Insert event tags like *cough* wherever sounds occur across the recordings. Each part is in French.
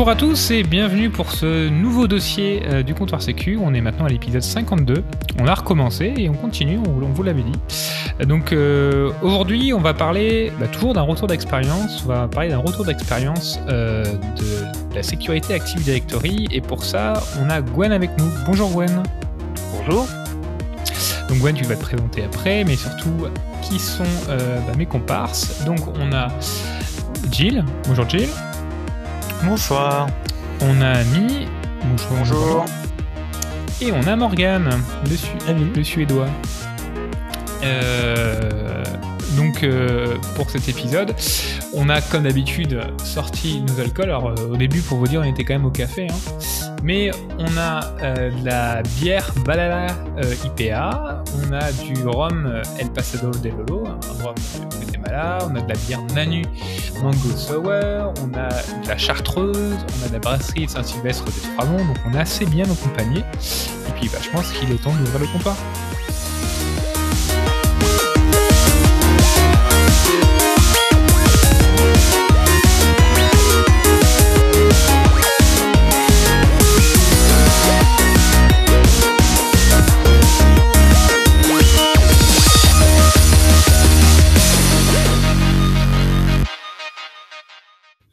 Bonjour à tous et bienvenue pour ce nouveau dossier euh, du comptoir Sécu. On est maintenant à l'épisode 52. On a recommencé et on continue, on, vous- on vous l'avait dit. Donc euh, aujourd'hui, on va parler bah, toujours d'un retour d'expérience. On va parler d'un retour d'expérience euh, de la sécurité Active Directory. Et pour ça, on a Gwen avec nous. Bonjour Gwen. Bonjour. Donc Gwen, tu vas te présenter après, mais surtout, qui sont euh, bah, mes comparses Donc on a Jill. Bonjour Jill. Bonsoir. On a Ami. Bonjour. Bonjour. Et on a Morgane, le, Su- le suédois. Euh, donc euh, pour cet épisode, on a comme d'habitude sorti nos alcools. Alors euh, au début, pour vous dire, on était quand même au café. hein. Mais on a euh, de la bière Balala euh, IPA, on a du rhum El Pasado de Lolo, un rhum de Guatemala, on a de la bière Nanu Mango Sour, on a de la chartreuse, on a de la brasserie de Saint-Sylvestre des Trois donc on est assez bien accompagné. Et puis je pense qu'il est temps d'ouvrir le comptoir.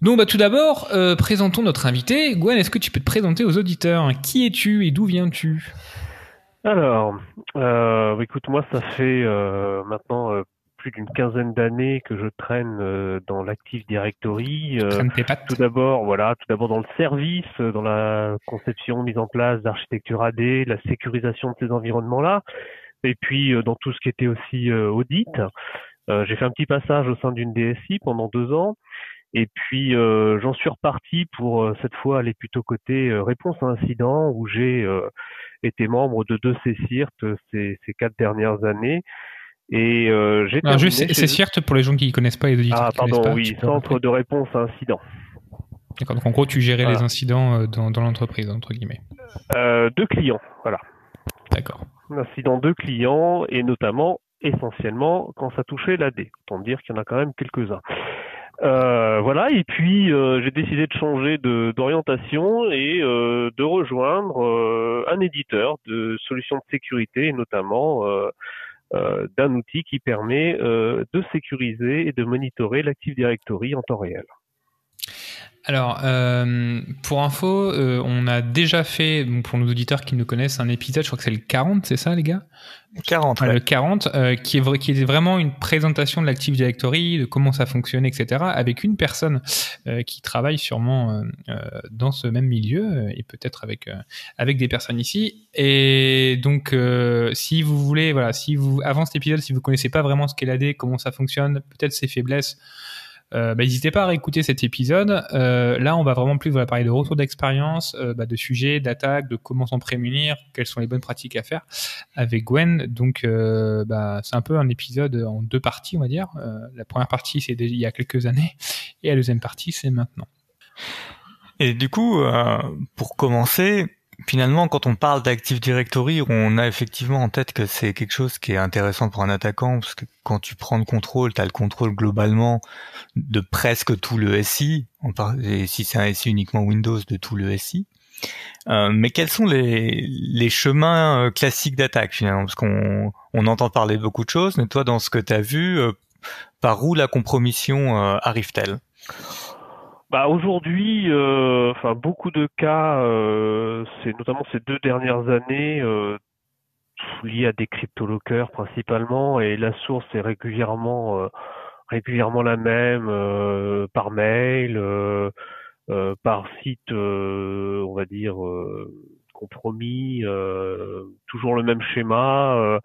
Donc bah, tout d'abord, euh, présentons notre invité. Gwen, est-ce que tu peux te présenter aux auditeurs? Qui es-tu et d'où viens-tu? Alors, euh, écoute, moi, ça fait euh, maintenant plus d'une quinzaine d'années que je traîne dans l'Active Directory. Tout d'abord, voilà, tout d'abord dans le service, dans la conception, mise en place d'architecture AD, la sécurisation de ces environnements-là, et puis dans tout ce qui était aussi audit. J'ai fait un petit passage au sein d'une DSI pendant deux ans. Et puis euh, j'en suis reparti pour euh, cette fois aller plutôt côté euh, réponse à incident où j'ai euh, été membre de deux CCIRT euh, ces, ces quatre dernières années. Et euh, j'ai terminé juste, chez c'est CIRT pour les gens qui ne connaissent pas les auditeurs. Ah pardon, pas, oui, centre de réponse à incident. D'accord, donc en gros, tu gérais Voilà. les incidents dans, dans l'entreprise, entre guillemets. Euh, deux clients, voilà. D'accord. Incident de clients et notamment essentiellement quand ça touchait l'AD. Autant dire qu'il y en a quand même quelques-uns. Euh, voilà, et puis euh, j'ai décidé de changer d'orientation et euh, de rejoindre un éditeur de solutions de sécurité et notamment d'un outil qui permet de sécuriser et de monitorer l'Active Directory en temps réel. Alors, euh, pour info, euh, on a déjà fait, donc pour nos auditeurs qui nous connaissent, un épisode, je crois que c'est le 40, c'est ça les gars? 40. Ouais, ouais. Le 40, euh, qui, est, qui est vraiment une présentation de l'Active Directory, de comment ça fonctionne, etc., avec une personne euh, qui travaille sûrement euh, euh, dans ce même milieu, et peut-être avec, euh, avec des personnes ici. Et donc, euh, si vous voulez, voilà, si vous, avant cet épisode, si vous connaissez pas vraiment ce qu'est l'AD, comment ça fonctionne, peut-être ses faiblesses, bah, n'hésitez pas à réécouter cet épisode. Euh, là, on va vraiment plus voilà, parler de retour d'expérience, euh, bah, de sujets, d'attaques, de comment s'en prémunir, quelles sont les bonnes pratiques à faire avec Gwen. Donc, euh, bah, c'est un peu un épisode en deux parties, on va dire. Euh, la première partie, c'est il y a quelques années, *laughs* et la deuxième partie, c'est maintenant. Et du coup, euh, pour commencer, finalement, quand on parle d'Active Directory, on a effectivement en tête que c'est quelque chose qui est intéressant pour un attaquant, parce que quand tu prends le contrôle, tu as le contrôle globalement de presque tout le SI, et si c'est un SI uniquement Windows, de tout le SI. Euh, mais quels sont les, les chemins euh, classiques d'attaque finalement? Parce qu'on on entend parler beaucoup de choses, mais toi, dans ce que tu as vu, euh, par où la compromission euh, arrive-t-elle? Bah aujourd'hui, euh, enfin beaucoup de cas, euh, c'est notamment ces deux dernières années euh, liés à des cryptolockers principalement, et la source est régulièrement euh, régulièrement la même euh, par mail, euh, par site, on va dire compromis, toujours le même schéma.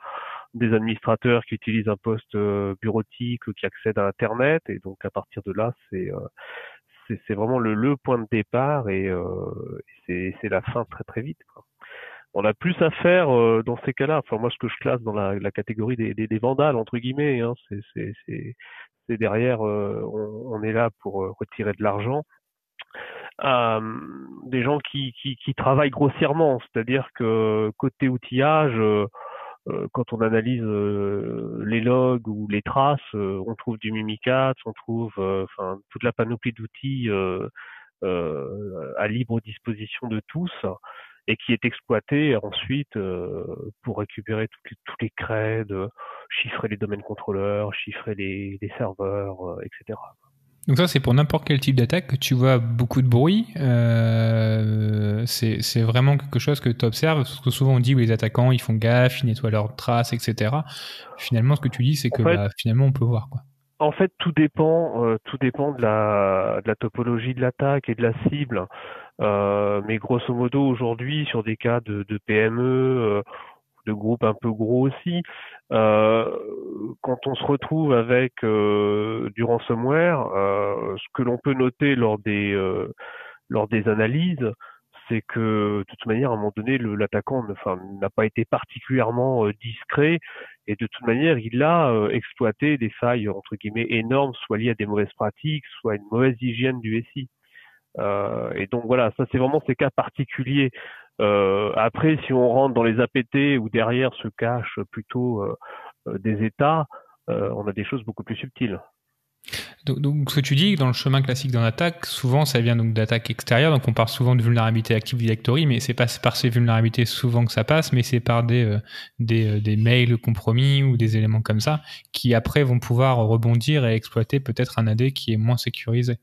des administrateurs qui utilisent un poste bureautique qui accèdent à Internet et donc à partir de là c'est euh, c'est vraiment le, le point de départ et, euh, c'est la fin très très vite. On a plus à faire euh, dans ces cas-là. Enfin moi ce que je classe dans la, catégorie des, des, vandales entre guillemets, hein, c'est derrière euh, on, est là pour retirer de l'argent. Des gens qui, qui, travaillent grossièrement, c'est-à-dire que côté outillage, quand on analyse euh, les logs ou les traces, euh, on trouve du Mimikatz, on trouve euh, enfin toute la panoplie d'outils euh, à libre disposition de tous et qui est exploité ensuite pour récupérer toutes les, tous les creds, chiffrer les domaines contrôleurs, chiffrer les, les serveurs, etc. Donc ça, c'est pour n'importe quel type d'attaque que tu vois beaucoup de bruit. Euh, c'est vraiment quelque chose que tu observes, parce que souvent on dit que les attaquants, ils font gaffe, ils nettoient leurs traces, etc. Finalement, ce que tu dis, c'est que bah, finalement, on peut voir. Quoi. En fait, tout dépend, euh, tout dépend de la, de la topologie de l'attaque et de la cible. Euh, mais grosso modo, aujourd'hui, sur des cas de, de PME, euh, de groupes un peu gros aussi, euh, quand on se retrouve avec euh, du ransomware, euh, ce que l'on peut noter lors des lors des analyses, c'est que de toute manière, à un moment donné, l'attaquant n'a pas été particulièrement discret. Et de toute manière, il a exploité des failles entre guillemets énormes, soit liées à des mauvaises pratiques, soit à une mauvaise hygiène du SI. et donc voilà, ça c'est vraiment ces cas particuliers. euh, après, si on rentre dans les APT où derrière se cachent plutôt euh, euh, des États, on a des choses beaucoup plus subtiles. Donc, ce que tu dis, dans le chemin classique d'un attaque, souvent ça vient donc d'attaques extérieures, donc on parle souvent de vulnérabilité Active Directory, mais c'est pas par ces vulnérabilités souvent que ça passe, mais c'est par des, des, des, mails compromis ou des éléments comme ça, qui après vont pouvoir rebondir et exploiter peut-être un AD qui est moins sécurisé.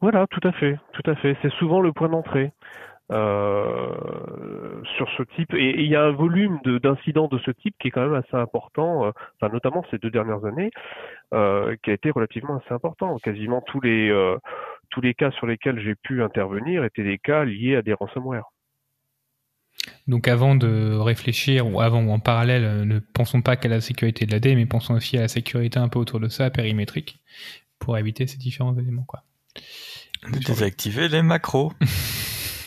Voilà, tout à fait, tout à fait. C'est souvent le point d'entrée. Euh, sur ce type. Et il y a un volume d'incidents de, ce type qui est quand même assez important, euh, enfin, notamment ces deux dernières années, euh, qui a été relativement assez important. Quasiment tous les tous les cas sur lesquels j'ai pu intervenir étaient des cas liés à des ransomware. Donc avant de réfléchir, ou avant ou en parallèle, ne pensons pas qu'à la sécurité de l'AD, mais pensons aussi à la sécurité un peu autour de ça, périmétrique, pour éviter ces différents éléments. Quoi. Désactiver les macros. *laughs*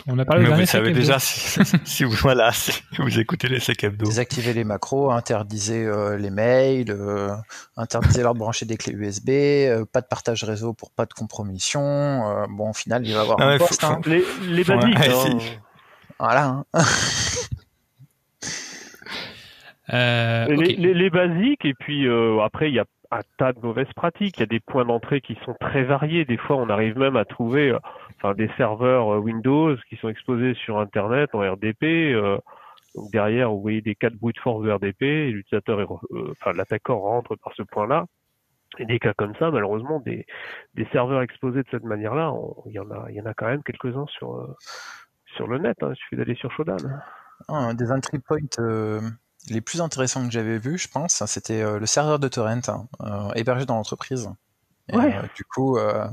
On a parlé Mais vous savez déjà *laughs* si, vous voilà, vous écoutez les SEC Désactiver les macros, interdiser euh, les mails, euh, interdiser leur brancher des clés USB, euh, pas de partage réseau pour pas de compromission. Euh, bon, au final, il va y avoir ah un poste. Hein. Les, les basiques. hein. Voilà. Hein. les, les, les, basiques et puis après il y a un tas de mauvaises pratiques. Il y a des points d'entrée qui sont très variés. Des fois, on arrive même à trouver enfin, des serveurs euh, Windows qui sont exposés sur Internet en RDP. Euh, donc derrière, vous voyez des cas de brute force de RDP, l'utilisateur, euh, enfin l'attaquant rentre par ce point-là. Et des cas comme ça, malheureusement, des, des serveurs exposés de cette manière-là, il y en a, il y en a quand même quelques-uns sur sur le net. Hein, il suffit d'aller sur Shodan. Ah, des entry points les plus intéressants que j'avais vus, je pense, c'était le serveur de torrent hein, hébergé dans l'entreprise. Euh, du coup, euh,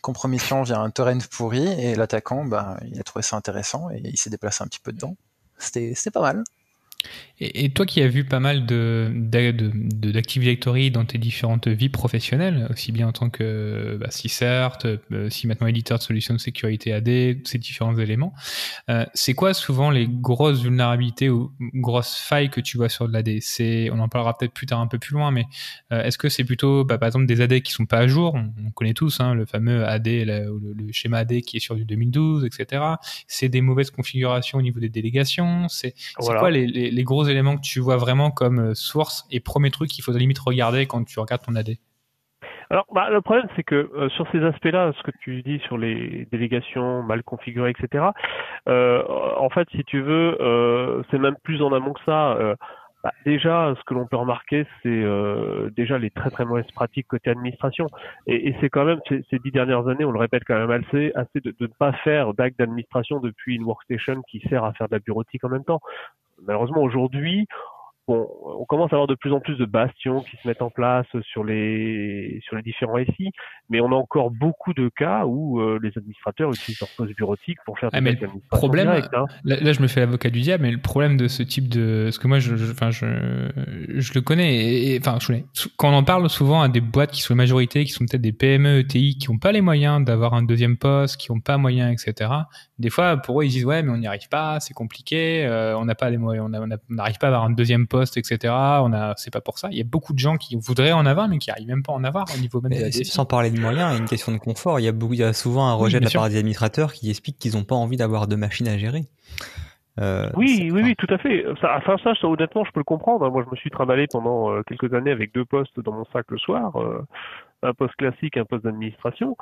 compromission via un torrent pourri et l'attaquant, bah, il a trouvé ça intéressant et il s'est déplacé un petit peu dedans. C'était pas mal. Et, toi qui as vu pas mal de, d'Active Directory dans tes différentes vies professionnelles, aussi bien en tant que bah, CERT, euh, si maintenant éditeur de solutions de sécurité AD, ces différents éléments, euh, c'est quoi souvent les grosses vulnérabilités ou grosses failles que tu vois sur de l'AD c'est, On en parlera peut-être plus tard un peu plus loin, mais euh, est-ce que c'est plutôt bah, par exemple des AD qui sont pas à jour? On, connaît tous hein, le fameux AD, le, le, schéma AD qui est sur du 2012, etc. C'est des mauvaises configurations au niveau des délégations. C'est, quoi les, les, les éléments que tu vois vraiment comme euh, source et premier truc qu'il faut limite regarder quand tu regardes ton AD alors, bah, le problème, c'est que euh, sur ces aspects-là, ce que tu dis sur les délégations mal configurées, etc., euh, en fait, si tu veux, c'est même plus en amont que ça. Bah, déjà, ce que l'on peut remarquer, c'est déjà les très très mauvaises pratiques côté administration. Et, c'est quand même ces, dix dernières années, on le répète quand même assez, assez de, de ne pas faire d'acte d'administration depuis une workstation qui sert à faire de la bureautique en même temps. Malheureusement, aujourd'hui, bon, on commence à avoir de plus en plus de bastions qui se mettent en place sur les sur les différents SI, mais on a encore beaucoup de cas où euh, les administrateurs utilisent leur poste bureautique pour faire ah, mais le problème, hein. là, je me fais l'avocat du diable, mais le problème de ce type de, parce que moi, je, enfin, je, je, le connais, et, enfin, je connais. Quand on en parle souvent à des boîtes qui sont la majorité, qui sont peut-être des PME, ETI, qui n'ont pas les moyens d'avoir un deuxième poste, qui n'ont pas moyen, etc. Des fois, pour eux, ils disent ouais, mais on n'y arrive pas, c'est compliqué, euh, on n'a pas les moyens, on n'arrive pas à avoir un deuxième poste etc. On a, c'est pas pour ça. Il y a beaucoup de gens qui voudraient en avoir, mais qui arrivent même pas à en avoir au niveau même de la Sans parler de moyens, il y a une question de confort. Il y a beaucoup, il y a souvent un rejet de la part des administrateurs qui expliquent qu'ils n'ont pas envie d'avoir deux machines à gérer. Euh, oui, oui, oui, tout à fait. Ça, enfin, ça, ça, honnêtement, je peux le comprendre. Moi, je me suis travaillé pendant euh, quelques années avec deux postes dans mon sac le soir. Euh, un poste classique, un poste d'administration,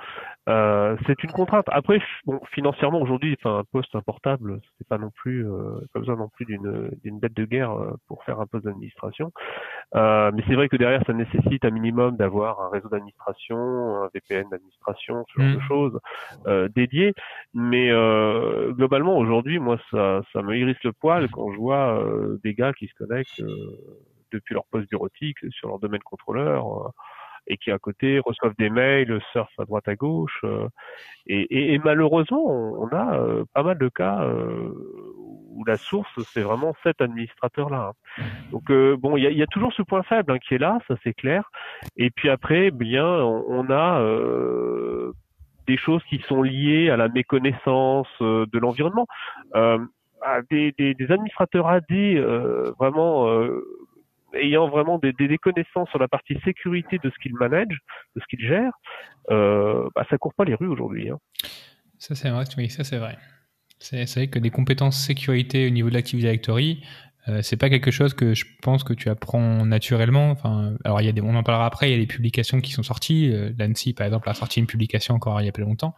euh, c'est une contrainte. Après, bon, financièrement aujourd'hui, enfin, un poste un portable, c'est pas non plus euh, pas besoin non plus d'une d'une bête de guerre euh, pour faire un poste d'administration. Euh, mais c'est vrai que derrière, ça nécessite un minimum d'avoir un réseau d'administration, un VPN d'administration, ce genre de mm. choses euh, dédiées. Mais euh, globalement, aujourd'hui, moi, ça, ça me hérisse le poil quand je vois des gars qui se connectent depuis leur poste bureautique sur leur domaine contrôleur et qui à côté reçoivent des mails, surfent à droite à gauche. Euh, et, et, malheureusement, on, a euh, pas mal de cas euh, où la source c'est vraiment cet administrateur-là. Hein. Donc bon, il y a, y a, toujours ce point faible hein, qui est là, ça c'est clair. Et puis après, bien, on, a des choses qui sont liées à la méconnaissance de l'environnement. Des, des, des, administrateurs AD vraiment ayant vraiment des, connaissances sur la partie sécurité de ce qu'il manage, de ce qu'il gère, euh, bah, ça court pas les rues aujourd'hui. Hein. Ça c'est vrai, oui, ça c'est vrai. C'est vrai que des compétences sécurité au niveau de l'Active Directory, euh, c'est pas quelque chose que je pense que tu apprends naturellement. Enfin, alors il y a des, on en parlera après. Il y a des publications qui sont sorties. Euh, L'ANSI, par exemple, a sorti une publication encore il y a pas longtemps.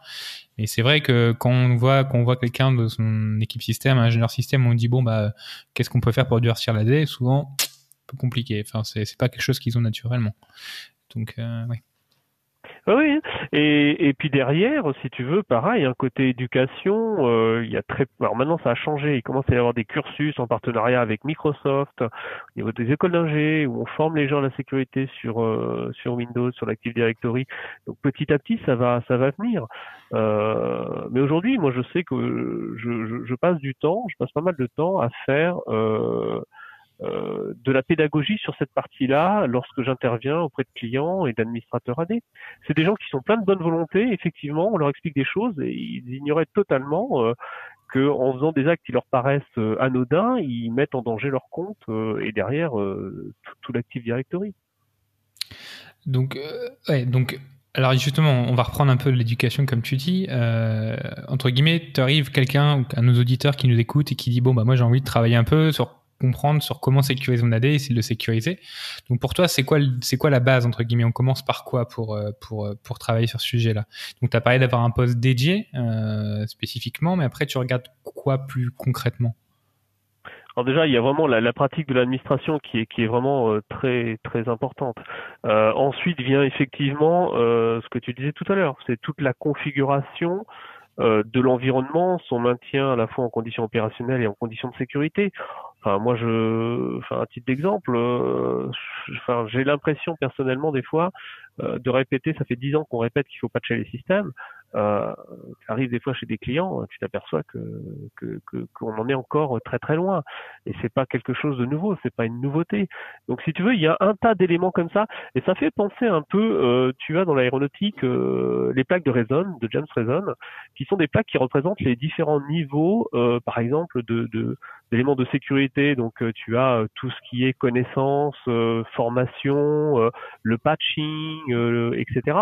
Mais c'est vrai que quand on voit qu'on voit quelqu'un de son équipe système, un ingénieur système, on dit bon bah qu'est-ce qu'on peut faire pour durcir la D Souvent, peu compliqué. Enfin, c'est pas quelque chose qu'ils ont naturellement. Donc, euh, oui. Oui, et, et puis derrière, si tu veux, pareil, un côté éducation, euh, il y a très. Alors maintenant, ça a changé. Il commence à y avoir des cursus en partenariat avec Microsoft au niveau des écoles d'ingé où on forme les gens à la sécurité sur euh, sur Windows, sur l'Active Directory. Donc petit à petit, ça va ça va venir. Mais aujourd'hui, moi, je sais que je, passe du temps, je passe pas mal de temps à faire. Euh, de la pédagogie sur cette partie-là lorsque j'interviens auprès de clients et d'administrateurs AD. C'est des gens qui sont pleins de bonne volonté, effectivement, on leur explique des choses et ils ignoraient totalement euh, qu'en faisant des actes qui leur paraissent euh, anodins, ils mettent en danger leur compte euh, et derrière tout, l'Active Directory. Donc, ouais, donc alors justement, on va reprendre un peu l'éducation comme tu dis. Entre guillemets, tu quelqu'un, un nos auditeurs qui nous écoute et qui dit bon bah moi j'ai envie de travailler un peu sur comprendre sur comment sécuriser mon AD et essayer de le sécuriser. Donc pour toi, c'est quoi, c'est quoi la base entre guillemets? On commence par quoi pour euh, pour euh, pour travailler sur ce sujet-là? Donc tu as parlé d'avoir un poste dédié euh, spécifiquement, mais après tu regardes quoi plus concrètement? Alors déjà, il y a vraiment la, la pratique de l'administration qui est, qui est vraiment très très importante. Ensuite vient effectivement ce que tu disais tout à l'heure, c'est toute la configuration de l'environnement, son maintien à la fois en conditions opérationnelles et en conditions de sécurité. Enfin, moi, je, enfin, un titre d'exemple, euh, enfin, j'ai l'impression personnellement des fois euh, de répéter. Ça fait dix ans qu'on répète qu'il faut patcher les systèmes. Euh, arrive des fois chez des clients, tu t'aperçois que qu'on en est encore très très loin. Et c'est pas quelque chose de nouveau, c'est pas une nouveauté. Donc, si tu veux, il y a un tas d'éléments comme ça, et ça fait penser un peu. Euh, tu as dans l'aéronautique euh, les plaques de Reson, de James Reson, qui sont des plaques qui représentent les différents niveaux, par exemple, de d'éléments de sécurité. Donc, tu as tout ce qui est connaissance, formation, le patching euh, etc.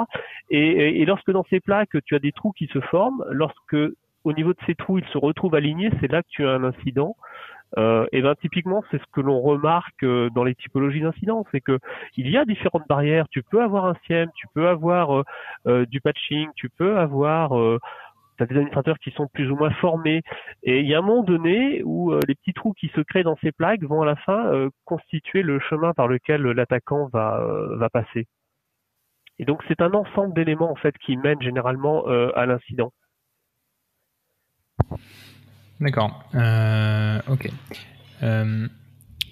Et, lorsque dans ces plaques, tu as des trous qui se forment, lorsque au niveau de ces trous, ils se retrouvent alignés, c'est là que tu as un incident. Euh, et ben typiquement, c'est ce que l'on remarque euh, dans les typologies d'incidents, c'est que il y a différentes barrières. Tu peux avoir un SIEM, tu peux avoir du patching, tu peux avoir des administrateurs qui sont plus ou moins formés. Et il y a un moment donné où les petits trous qui se créent dans ces plaques vont à la fin constituer le chemin par lequel l'attaquant va, va passer. Et donc c'est un ensemble d'éléments en fait qui mènent généralement euh, à l'incident. D'accord. Euh, ok. Euh,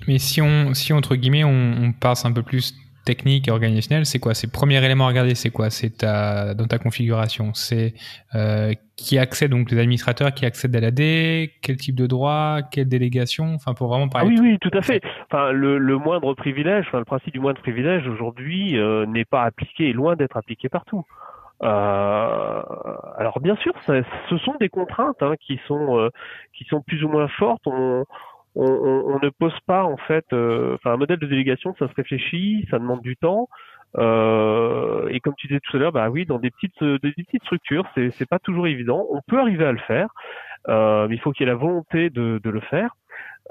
mais si on, si entre guillemets, on passe un peu plus technique et organisationnel, c'est quoi? C'est le premier élément à regarder, c'est quoi? C'est ta, dans ta configuration. C'est euh, qui accède, donc les administrateurs qui accèdent à l'AD, quel type de droit, quelle délégation, enfin pour vraiment parler. Ah oui, oui, tout à fait. Enfin, le, le moindre privilège, enfin le principe du moindre privilège aujourd'hui euh, n'est pas appliqué, est loin d'être appliqué partout. Euh, alors bien sûr, ça, ce sont des contraintes hein, qui sont euh, qui sont plus ou moins fortes. On, on, on, ne pose pas en fait, euh, enfin un modèle de délégation, ça se réfléchit, ça demande du temps. Euh, et comme tu disais tout à l'heure, bah oui, dans des petites, des petites structures, c'est, c'est pas toujours évident. On peut arriver à le faire, euh, mais il faut qu'il y ait la volonté de, de le faire.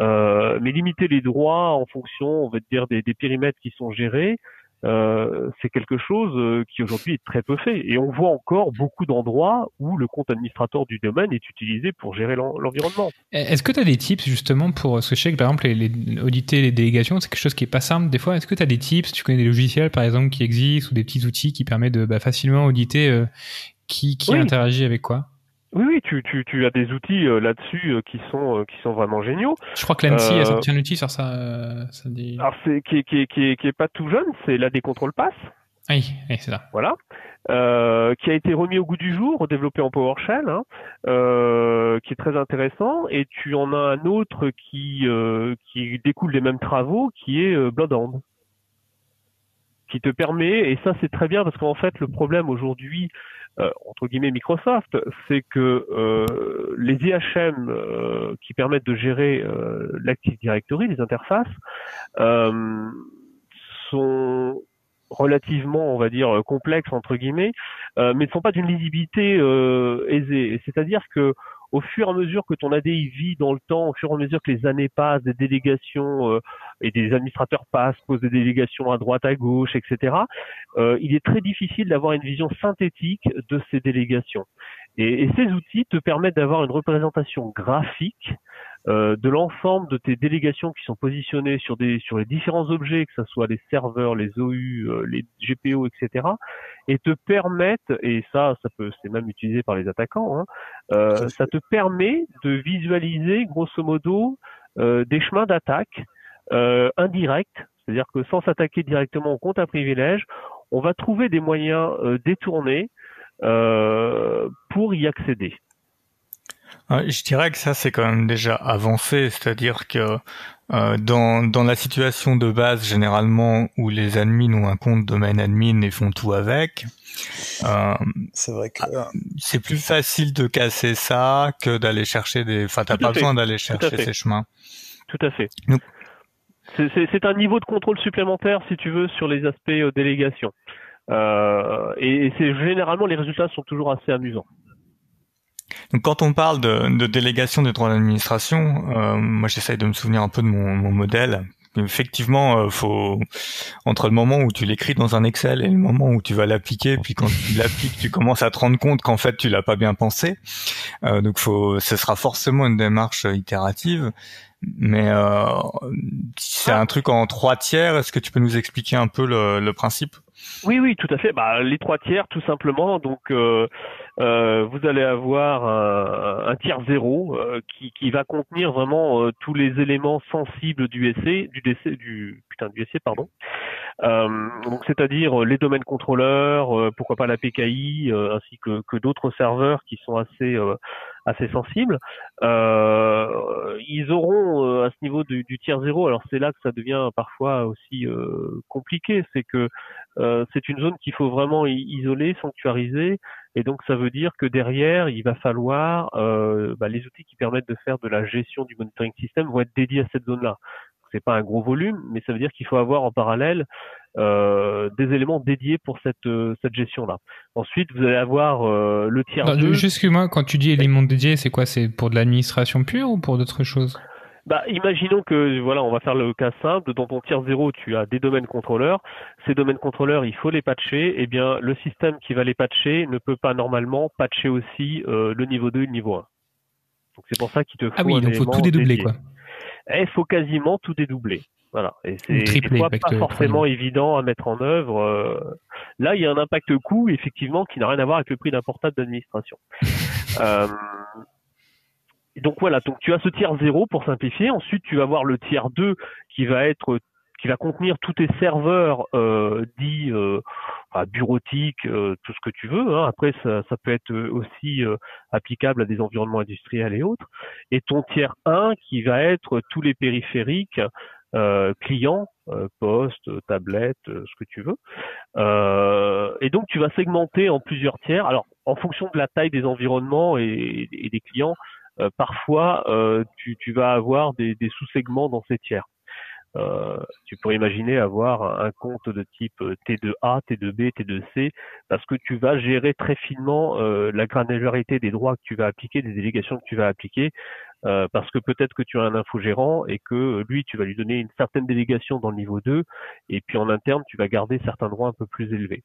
Euh, mais limiter les droits en fonction, on va dire, des, des périmètres qui sont gérés, euh, c'est quelque chose euh, qui aujourd'hui est très peu fait. Et on voit encore beaucoup d'endroits où le compte administrateur du domaine est utilisé pour gérer l'environnement. Est-ce que tu as des tips justement pour ce que je sais que par exemple les, auditer les délégations, c'est quelque chose qui est pas simple des fois. Est-ce que tu as des tips? Tu connais des logiciels par exemple qui existent ou des petits outils qui permettent de bah, facilement auditer euh, qui, qui interagit avec quoi? Oui, oui, tu, tu, tu as des outils euh, là-dessus euh, qui sont euh, qui sont vraiment géniaux. Je crois que l'ANSI a sorti un outil sur ça. ça dit... Alors c'est qui, qui, qui, qui est pas tout jeune, c'est l'AD Control Pass. Oui, oui c'est ça. Voilà, qui a été remis au goût du jour, développé en PowerShell, hein, qui est très intéressant. Et tu en as un autre qui qui découle des mêmes travaux, qui est Bloodhound, qui te permet. Et ça, c'est très bien parce qu'en fait, le problème aujourd'hui euh, entre guillemets Microsoft, c'est que euh, les IHM euh, qui permettent de gérer l'Active Directory, les interfaces, sont relativement, on va dire, complexes entre guillemets, mais ne sont pas d'une lisibilité aisée. C'est-à-dire que au fur et à mesure que ton ADI vit dans le temps, au fur et à mesure que les années passent, des délégations euh, et des administrateurs passent, posent des délégations à droite, à gauche, etc., euh, il est très difficile d'avoir une vision synthétique de ces délégations. Et, et ces outils te permettent d'avoir une représentation graphique euh, de l'ensemble de tes délégations qui sont positionnées sur des sur les différents objets, que ce soit les serveurs, les OU, euh, les GPO, etc., et te permettent, et ça, ça peut, c'est même utilisé par les attaquants, hein, euh, ça te permet de visualiser grosso modo des chemins d'attaque indirects, c'est-à-dire que sans s'attaquer directement au compte à privilège, on va trouver des moyens détournés pour y accéder. Je dirais que ça c'est quand même déjà avancé, c'est-à-dire que euh, dans, dans la situation de base généralement où les admins ont un compte domaine admin et font tout avec, euh, c'est vrai que ah, c'est plus facile de casser ça que d'aller chercher des. Enfin, t'as pas besoin d'aller chercher ces chemins. Tout à fait. C'est un niveau de contrôle supplémentaire, si tu veux, sur les aspects euh, délégation. Euh, et, c'est généralement les résultats sont toujours assez amusants. Donc quand on parle de, de délégation des droits d'administration, euh, moi j'essaye de me souvenir un peu de mon, mon modèle. Effectivement, euh, faut entre le moment où tu l'écris dans un Excel et le moment où tu vas l'appliquer, puis quand tu l'appliques, tu commences à te rendre compte qu'en fait tu l'as pas bien pensé. Euh, donc faut, ce sera forcément une démarche itérative. Mais euh, c'est un truc en trois tiers. Est-ce que tu peux nous expliquer un peu le, le principe? Oui, oui, tout à fait. Bah, les trois tiers, tout simplement. Donc, euh, euh, vous allez avoir un, tiers zéro euh, qui, qui, va contenir vraiment tous les éléments sensibles du essai, du décès, du putain du essai, pardon. donc c'est-à-dire les domaines contrôleurs, pourquoi pas la PKI, ainsi que, que d'autres serveurs qui sont assez assez sensibles. ils auront à ce niveau du, du tiers zéro. Alors c'est là que ça devient parfois aussi compliqué, c'est que c'est une zone qu'il faut vraiment isoler, sanctuariser et donc ça veut dire que derrière, il va falloir euh, bah, les outils qui permettent de faire de la gestion du monitoring system vont être dédiés à cette zone-là. C'est pas un gros volume, mais ça veut dire qu'il faut avoir en parallèle euh, des éléments dédiés pour cette euh, cette gestion-là. Ensuite, vous allez avoir euh, le tiers. Non, Juste moi, quand tu dis éléments dédiés, c'est quoi? C'est pour de l'administration pure ou pour d'autres choses? Bah, imaginons que voilà, on va faire le cas simple. Dans ton tiers zéro, tu as des domaines contrôleurs. Ces domaines contrôleurs, il faut les patcher. Eh bien, le système qui va les patcher ne peut pas normalement patcher aussi euh, le niveau 2 et le niveau 1. Donc c'est pour ça qu'il te faut. Ah oui, donc faut tout dédoubler quoi. Il faut quasiment tout dédoubler. Voilà. Et c'est pas forcément évident à mettre en œuvre. Euh. Là, il y a un impact coût, effectivement, qui n'a rien à voir avec le prix d'un portable d'administration. *laughs* euh, donc voilà, donc tu as ce tiers 0 pour simplifier. Ensuite, tu vas avoir le tiers 2 qui va être qui va contenir tous tes serveurs euh, dits euh, bureautiques, euh, tout ce que tu veux. Hein. Après, ça, ça, peut être aussi euh, applicable à des environnements industriels et autres. Et ton tiers 1 qui va être tous les périphériques euh, clients, poste, tablette, ce que tu veux. et donc, tu vas segmenter en plusieurs tiers. Alors, en fonction de la taille des environnements et, des clients, euh, parfois euh, tu, vas avoir des, sous-segments dans ces tiers. Euh, tu pourrais imaginer avoir un compte de type T2A, T2B, T2C, parce que tu vas gérer très finement euh, la granularité des droits que tu vas appliquer, des délégations que tu vas appliquer, euh, parce que peut-être que tu as un infogérant et que lui, tu vas lui donner une certaine délégation dans le niveau 2, et puis en interne, tu vas garder certains droits un peu plus élevés.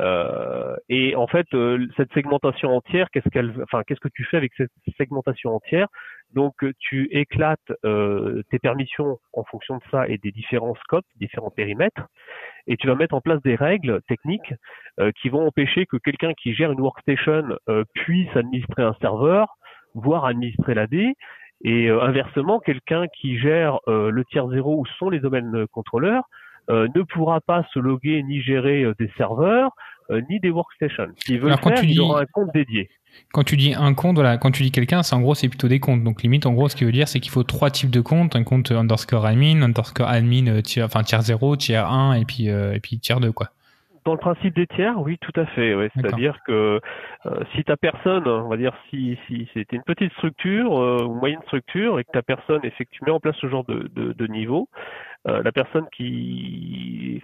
Euh, et en fait, euh, cette segmentation entière, qu'est-ce qu'elle, enfin, qu'est-ce que tu fais avec cette segmentation entière? Donc, tu éclates tes permissions en fonction de ça et des différents scopes, différents périmètres, et tu vas mettre en place des règles techniques qui vont empêcher que quelqu'un qui gère une workstation puisse administrer un serveur voire administrer l'AD. Et euh, inversement, quelqu'un qui gère euh, le tiers zéro où sont les domaines contrôleurs euh, ne pourra pas se loguer ni gérer des serveurs ni des workstations. S'il veut le faire, il aura un compte dédié. Quand tu dis un compte, voilà, quand tu dis quelqu'un, c'est en gros c'est plutôt des comptes. Donc limite en gros ce qui veut dire c'est qu'il faut trois types de comptes, un compte underscore admin, underscore admin tiers, enfin tiers 0, tiers 1 et puis et puis tiers 2 quoi. Dans le principe des tiers, oui, tout à fait. Ouais. C'est-à-dire que euh, si ta personne, on va dire si, si c'était une petite structure euh, ou moyenne structure et que ta personne effectivement en place ce genre de, de, de niveau, euh, les personnes qui,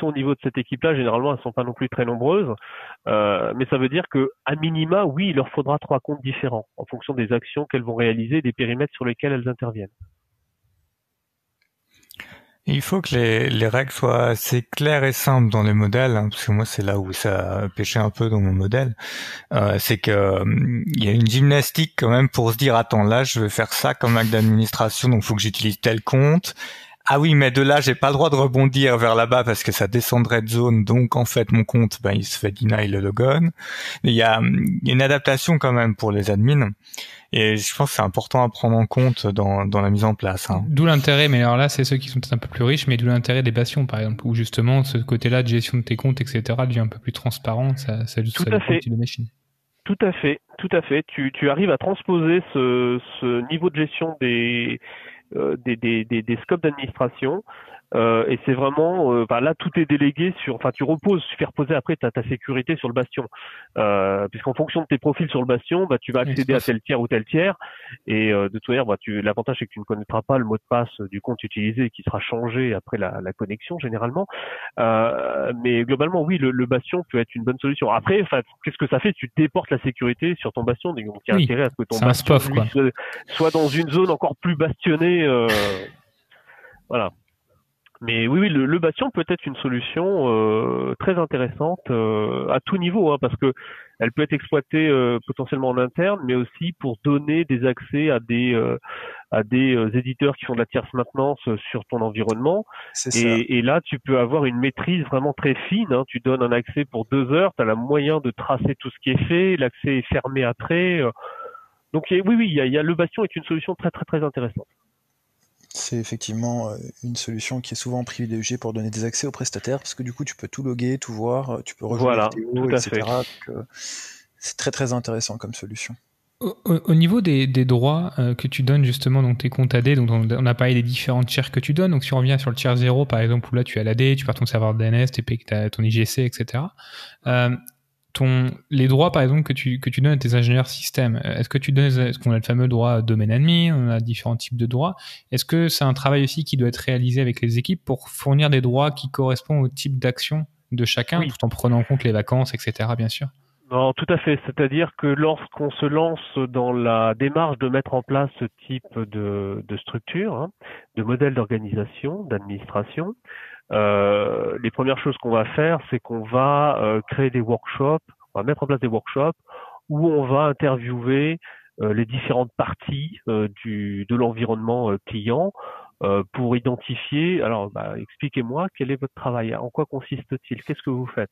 sont au niveau de cette équipe-là, généralement, elles sont pas non plus très nombreuses, mais ça veut dire que à minima, oui, il leur faudra trois comptes différents en fonction des actions qu'elles vont réaliser, des périmètres sur lesquels elles interviennent. Il faut que les, les, règles soient assez claires et simples dans les modèles, hein, parce que moi c'est là où ça pêché un peu dans mon modèle. Euh, c'est que il y a une gymnastique quand même pour se dire attends là je vais faire ça comme acte d'administration, donc faut que j'utilise tel compte. Ah oui, mais de là, j'ai pas le droit de rebondir vers là-bas parce que ça descendrait de zone. Donc, en fait, mon compte, ben, il se fait deny le logon. Il y a, il y a une adaptation quand même pour les admins. Et je pense que c'est important à prendre en compte dans, dans la mise en place. Hein. D'où l'intérêt, mais alors là, c'est ceux qui sont peut-être un peu plus riches, mais d'où l'intérêt des passions, par exemple, où justement ce côté-là de gestion de tes comptes, etc., devient un peu plus transparent. Ça, ça, tout à fait. De machine. Tout à fait, tout à fait. Tu, tu arrives à transposer ce, ce niveau de gestion des, des, des, des, des scopes d'administration euh, et c'est vraiment, euh, bah là, tout est délégué sur, enfin, tu reposes, tu fais reposer après ta, ta sécurité sur le bastion, euh, puisqu'en fonction de tes profils sur le bastion, bah, tu vas accéder à tel tiers ou tel tiers, et euh, de toute manière, bah, tu, l'avantage c'est que tu ne connaîtras pas le mot de passe du compte utilisé, qui sera changé après la, la connexion généralement. Euh, mais globalement, oui, le, le, bastion peut être une bonne solution. Après, enfin, qu'est-ce que ça fait? Tu déportes la sécurité sur ton bastion, donc il y a intérêt à ce que ton bastion soit, soit, dans une zone encore plus bastionnée. *laughs* voilà. Mais oui, oui le, le, Bastion peut être une solution euh, très intéressante euh, à tout niveau, hein, parce que elle peut être exploitée euh, potentiellement en interne, mais aussi pour donner des accès à des euh, à des euh, éditeurs qui font de la tierce maintenance sur ton environnement. Et, et, là, tu peux avoir une maîtrise vraiment très fine. Hein. Tu donnes un accès pour deux heures, tu as la moyen de tracer tout ce qui est fait, l'accès est fermé après. Donc oui, oui, il y a, y a, le Bastion est une solution très très très intéressante. C'est effectivement euh, une solution qui est souvent privilégiée pour donner des accès aux prestataires, parce que du coup tu peux tout loguer, tout voir, euh, tu peux rejoindre voilà, etc. Euh, c'est très très intéressant comme solution. Au, niveau des, des droits que tu donnes justement, donc tes comptes AD, donc on a parlé des différents tiers que tu donnes. Donc si on revient sur le tiers 0 par exemple, où là tu as l'AD, tu pars ton serveur DNS, tu as ton IGC, etc. Euh, ton, les droits, par exemple, que tu, que tu donnes à tes ingénieurs système, est-ce que tu donnes, est-ce qu'on a le fameux droit domaine admin, on a différents types de droits. Est-ce que c'est un travail aussi qui doit être réalisé avec les équipes pour fournir des droits qui correspondent au type d'action de chacun, tout en prenant en compte les vacances, etc., bien sûr? Non, tout à fait. C'est-à-dire que lorsqu'on se lance dans la démarche de mettre en place ce type de, de structure, hein, de modèle d'organisation, d'administration, les premières choses qu'on va faire, c'est qu'on va euh, créer des workshops, on va mettre en place des workshops où on va interviewer euh, les différentes parties du, de l'environnement client pour identifier. Alors, bah, expliquez-moi quel est votre travail, en quoi consiste-t-il, qu'est-ce que vous faites?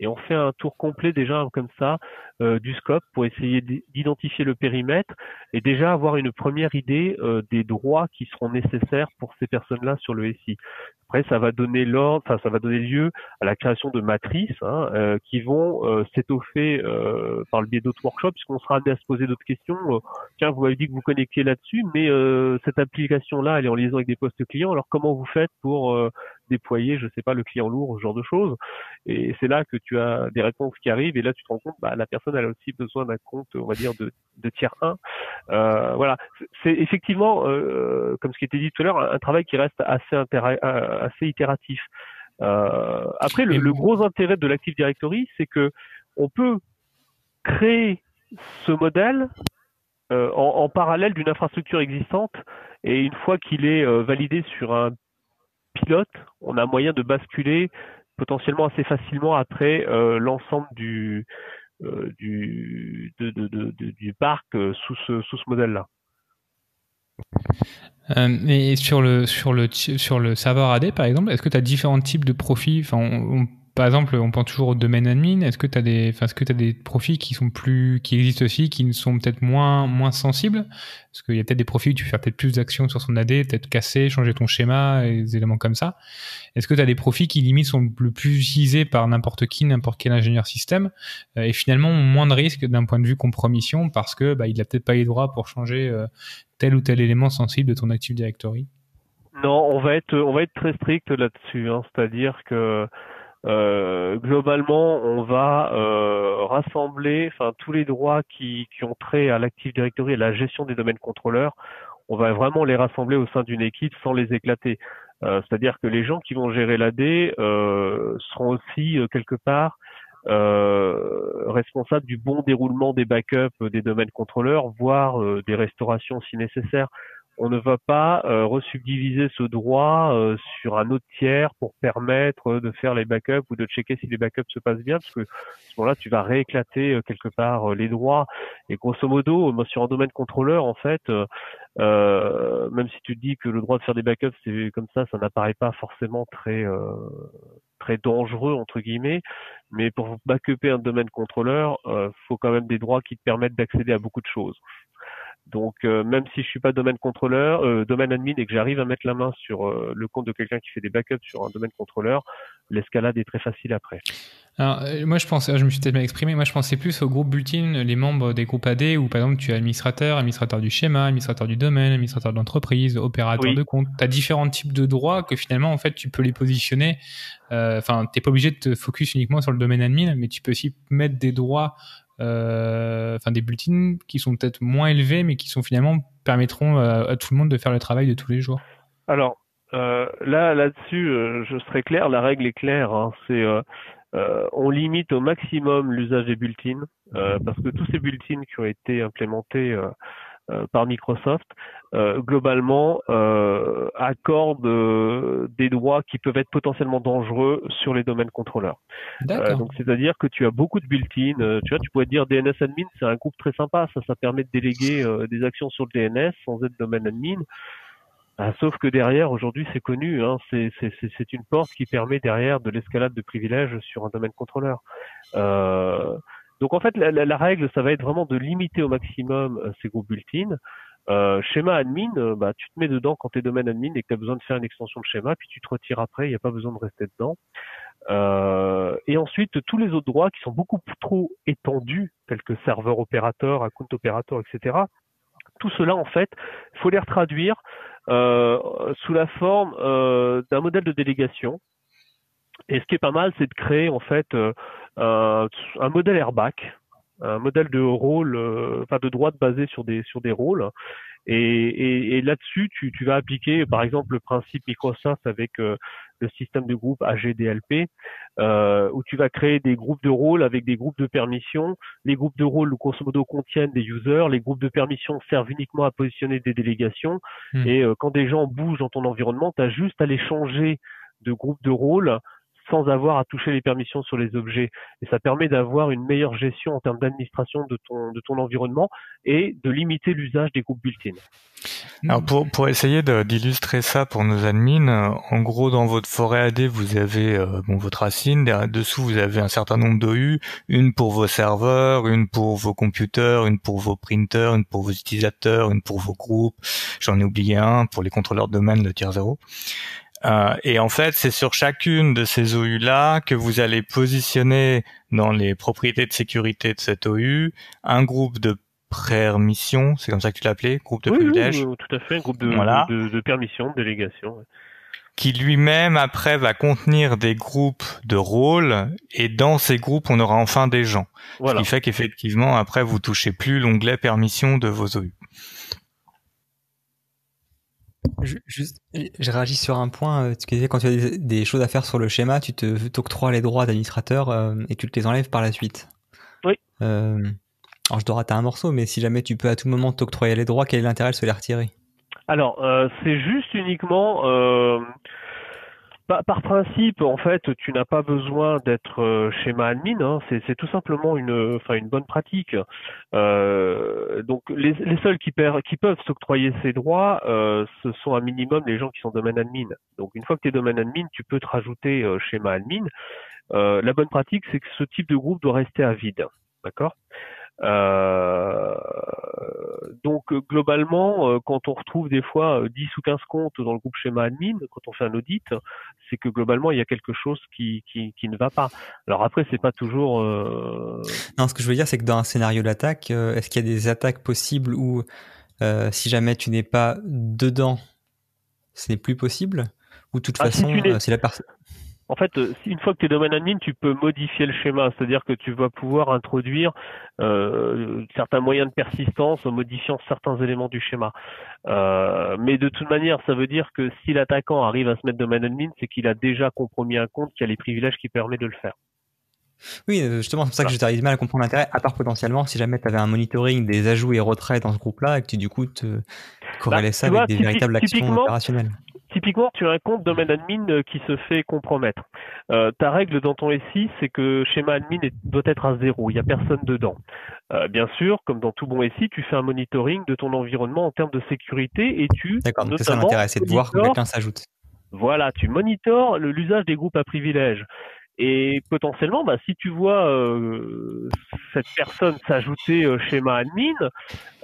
Et on fait un tour complet déjà comme ça euh, du scope pour essayer d'identifier le périmètre et déjà avoir une première idée euh, des droits qui seront nécessaires pour ces personnes-là sur le SI. Après, ça va donner l'ordre, enfin, ça va donner lieu à la création de matrices hein, euh, qui vont euh, s'étoffer euh, par le biais d'autres workshops, puisqu'on sera amené à se poser d'autres questions. tiens, vous m'avez dit que vous connectiez là-dessus, mais cette application-là, elle est en liaison avec des postes clients. Alors, comment vous faites pour déployer, je sais pas, le client lourd, ce genre de choses? Et c'est là que tu as des réponses qui arrivent et là tu te rends compte, bah, la personne elle a aussi besoin d'un compte, on va dire de, de tiers 1. Euh, voilà, c'est effectivement, euh, comme ce qui était dit tout à l'heure, un, travail qui reste assez, euh, assez itératif. Euh, après, le, le, gros intérêt de l'Active Directory, c'est que on peut créer ce modèle euh, en, en, parallèle d'une infrastructure existante et une fois qu'il est euh, validé sur un pilote, on a moyen de basculer potentiellement assez facilement après euh, l'ensemble du, du, du parc sous ce, sous ce modèle-là. Et sur le sur le sur le serveur AD par exemple, est-ce que tu as différents types de profils? Enfin, on, par exemple, on pense toujours au domaine admin. Est-ce que tu as des, enfin, est-ce que tu des profils qui sont plus, qui existent aussi, qui sont peut-être moins, moins sensibles? Parce qu'il y a peut-être des profils où tu fais peut-être plus d'actions sur son AD, peut-être casser, changer ton schéma des éléments comme ça. Est-ce que tu as des profils qui limite sont le plus utilisés par n'importe qui, n'importe quel ingénieur système, euh, et finalement moins de risques d'un point de vue compromission parce que, bah, il a peut-être pas les droits pour changer euh, tel ou tel élément sensible de ton Active Directory? Non, on va être, on va être très strict là-dessus. Hein. C'est-à-dire que globalement, on va euh, rassembler enfin, tous les droits qui, ont trait à l'Active Directory et la gestion des domaines contrôleurs. On va vraiment les rassembler au sein d'une équipe sans les éclater. Euh, c'est-à-dire que les gens qui vont gérer l'AD seront aussi quelque part responsables du bon déroulement des backups des domaines contrôleurs, voire des restaurations si nécessaire on ne va pas euh, resubdiviser ce droit euh, sur un autre tiers pour permettre de faire les backups ou de checker si les backups se passent bien, parce que à ce moment-là, tu vas rééclater euh, quelque part les droits. Et grosso modo, sur un domaine contrôleur, en fait, même si tu dis que le droit de faire des backups, c'est comme ça, ça n'apparaît pas forcément très très dangereux entre guillemets, mais pour backuper un domaine contrôleur, faut quand même des droits qui te permettent d'accéder à beaucoup de choses. Donc euh, même si je suis pas domaine contrôleur, euh, domaine admin et que j'arrive à mettre la main sur euh, le compte de quelqu'un qui fait des backups sur un domaine contrôleur, l'escalade est très facile après. Alors, moi, je pensais, je me suis peut-être mal exprimé, moi, je pensais plus au groupe Bulletin, les membres des groupes AD, où, par exemple, tu es administrateur, administrateur du schéma, administrateur du domaine, administrateur de l'entreprise, opérateur de compte. Tu as différents types de droits que finalement, en fait, tu peux les positionner. Enfin, tu t'es pas obligé de te focus uniquement sur le domaine admin, mais tu peux aussi mettre des droits enfin des bulletins qui sont peut-être moins élevés, mais qui sont finalement permettront à, tout le monde de faire le travail de tous les jours. Alors euh, là, là-dessus, euh, je serai clair. La règle est claire. Hein, c'est on limite au maximum l'usage des bulletins parce que tous ces bulletins qui ont été implémentés euh, par Microsoft, euh, globalement euh, accorde des droits qui peuvent être potentiellement dangereux sur les domaines contrôleurs. donc c'est-à-dire que tu as beaucoup de built-in. tu vois, tu pourrais dire DNS admin, c'est un groupe très sympa. Ça, ça permet de déléguer des actions sur le DNS sans être domaine admin. Ah, sauf que derrière, aujourd'hui, c'est connu, hein, c'est une porte qui permet derrière de l'escalade de privilèges sur un domaine contrôleur. Euh, donc en fait, la, règle, ça va être vraiment de limiter au maximum euh, ces groupes built-in. Euh, schéma admin, euh, bah, tu te mets dedans quand tu es domaine admin et que tu as besoin de faire une extension de schéma, puis tu te retires après, il n'y a pas besoin de rester dedans. Et ensuite, tous les autres droits qui sont beaucoup trop étendus, tels que serveur opérateur, account opérateur, etc., tout cela, en fait, faut les retraduire sous la forme d'un modèle de délégation. Et ce qui est pas mal, c'est de créer en fait euh, un modèle airbag, un modèle de rôle, euh, enfin de droite basé sur des sur des rôles. Et, et, là-dessus, tu, tu, vas appliquer, par exemple, le principe Microsoft avec euh, le système de groupe AGDLP, euh, où tu vas créer des groupes de rôles avec des groupes de permissions. Les groupes de rôles, grosso modo, contiennent des users. Les groupes de permissions servent uniquement à positionner des délégations. Hmm. Et quand des gens bougent dans ton environnement, tu as juste à les changer de groupe de rôle sans avoir à toucher les permissions sur les objets. Et ça permet d'avoir une meilleure gestion en termes d'administration de ton, de ton environnement et de limiter l'usage des groupes built-in. Alors pour, pour essayer d'illustrer ça pour nos admins, euh, en gros dans votre forêt AD vous avez euh, bon, votre racine, dessous vous avez un certain nombre d'OU, une pour vos serveurs, une pour vos computers, une pour vos printers, une pour vos utilisateurs, une pour vos groupes, j'en ai oublié un pour les contrôleurs de domaine, le tier 0. Euh, et en fait, c'est sur chacune de ces OU-là que vous allez positionner dans les propriétés de sécurité de cette OU un groupe de permissions, c'est comme ça que tu l'appelais, groupe de privilèges. Oui, tout à fait, un groupe de, de, de, permissions, de délégation. Qui lui-même après va contenir des groupes de rôles et dans ces groupes on aura enfin des gens. Voilà. Ce qui fait qu'effectivement après vous touchez plus l'onglet permission de vos OU. Juste, je réagis sur un point. Euh, tu disais quand tu as des, choses à faire sur le schéma, tu te t'octroies les droits d'administrateur euh, et tu te les enlèves par la suite. Oui. Euh, alors je dois rater un morceau, mais si jamais tu peux à tout moment t'octroyer les droits, quel est l'intérêt de se les retirer? Alors c'est juste uniquement par principe, en fait, tu n'as pas besoin d'être euh, schéma admin. Hein. c'est tout simplement une, enfin, une bonne pratique. Euh, donc, les, seuls qui, qui peuvent s'octroyer ces droits, euh, ce sont un minimum les gens qui sont domaine admin. Donc, une fois que tu es domaine admin, tu peux te rajouter schéma admin. la bonne pratique, c'est que ce type de groupe doit rester à vide. D'accord? Euh, donc globalement, euh, quand on retrouve des fois 10 euh, ou 15 comptes dans le groupe schéma admin, quand on fait un audit, c'est que globalement il y a quelque chose qui, qui, qui ne va pas. Alors après, c'est pas toujours. Euh... Non, ce que je veux dire, c'est que dans un scénario d'attaque, est-ce qu'il y a des attaques possibles où si jamais tu n'es pas dedans, ce n'est plus possible? Ou de toute ah, façon, c'est la personne en fait, euh, une fois que tu es domaine admin, tu peux modifier le schéma, c'est-à-dire que tu vas pouvoir introduire euh, certains moyens de persistance en modifiant certains éléments du schéma. Euh, mais de toute manière, ça veut dire que si l'attaquant arrive à se mettre domaine admin, c'est qu'il a déjà compromis un compte qui a les privilèges qui permettent de le faire. Oui, justement, c'est pour ça que je t'arrive mal à comprendre l'intérêt, à part potentiellement si jamais tu avais un monitoring des ajouts et retraits dans ce groupe-là et que tu du coup te corrélais bah, ça avec des véritables actions opérationnelles typiquement, tu as un compte domaine admin euh, qui se fait compromettre. Euh, ta règle dans ton SI, c'est que schéma admin doit être à zéro, il n'y a personne dedans. Euh, bien sûr, comme dans tout bon SI, tu fais un monitoring de ton environnement en termes de sécurité et tu... D'accord, donc ça m'intéresse, c'est de voir que quelqu'un s'ajoute. Voilà, tu monitores l'usage des groupes à privilèges. Et potentiellement, bah, si tu vois euh, cette personne s'ajouter euh, schéma admin,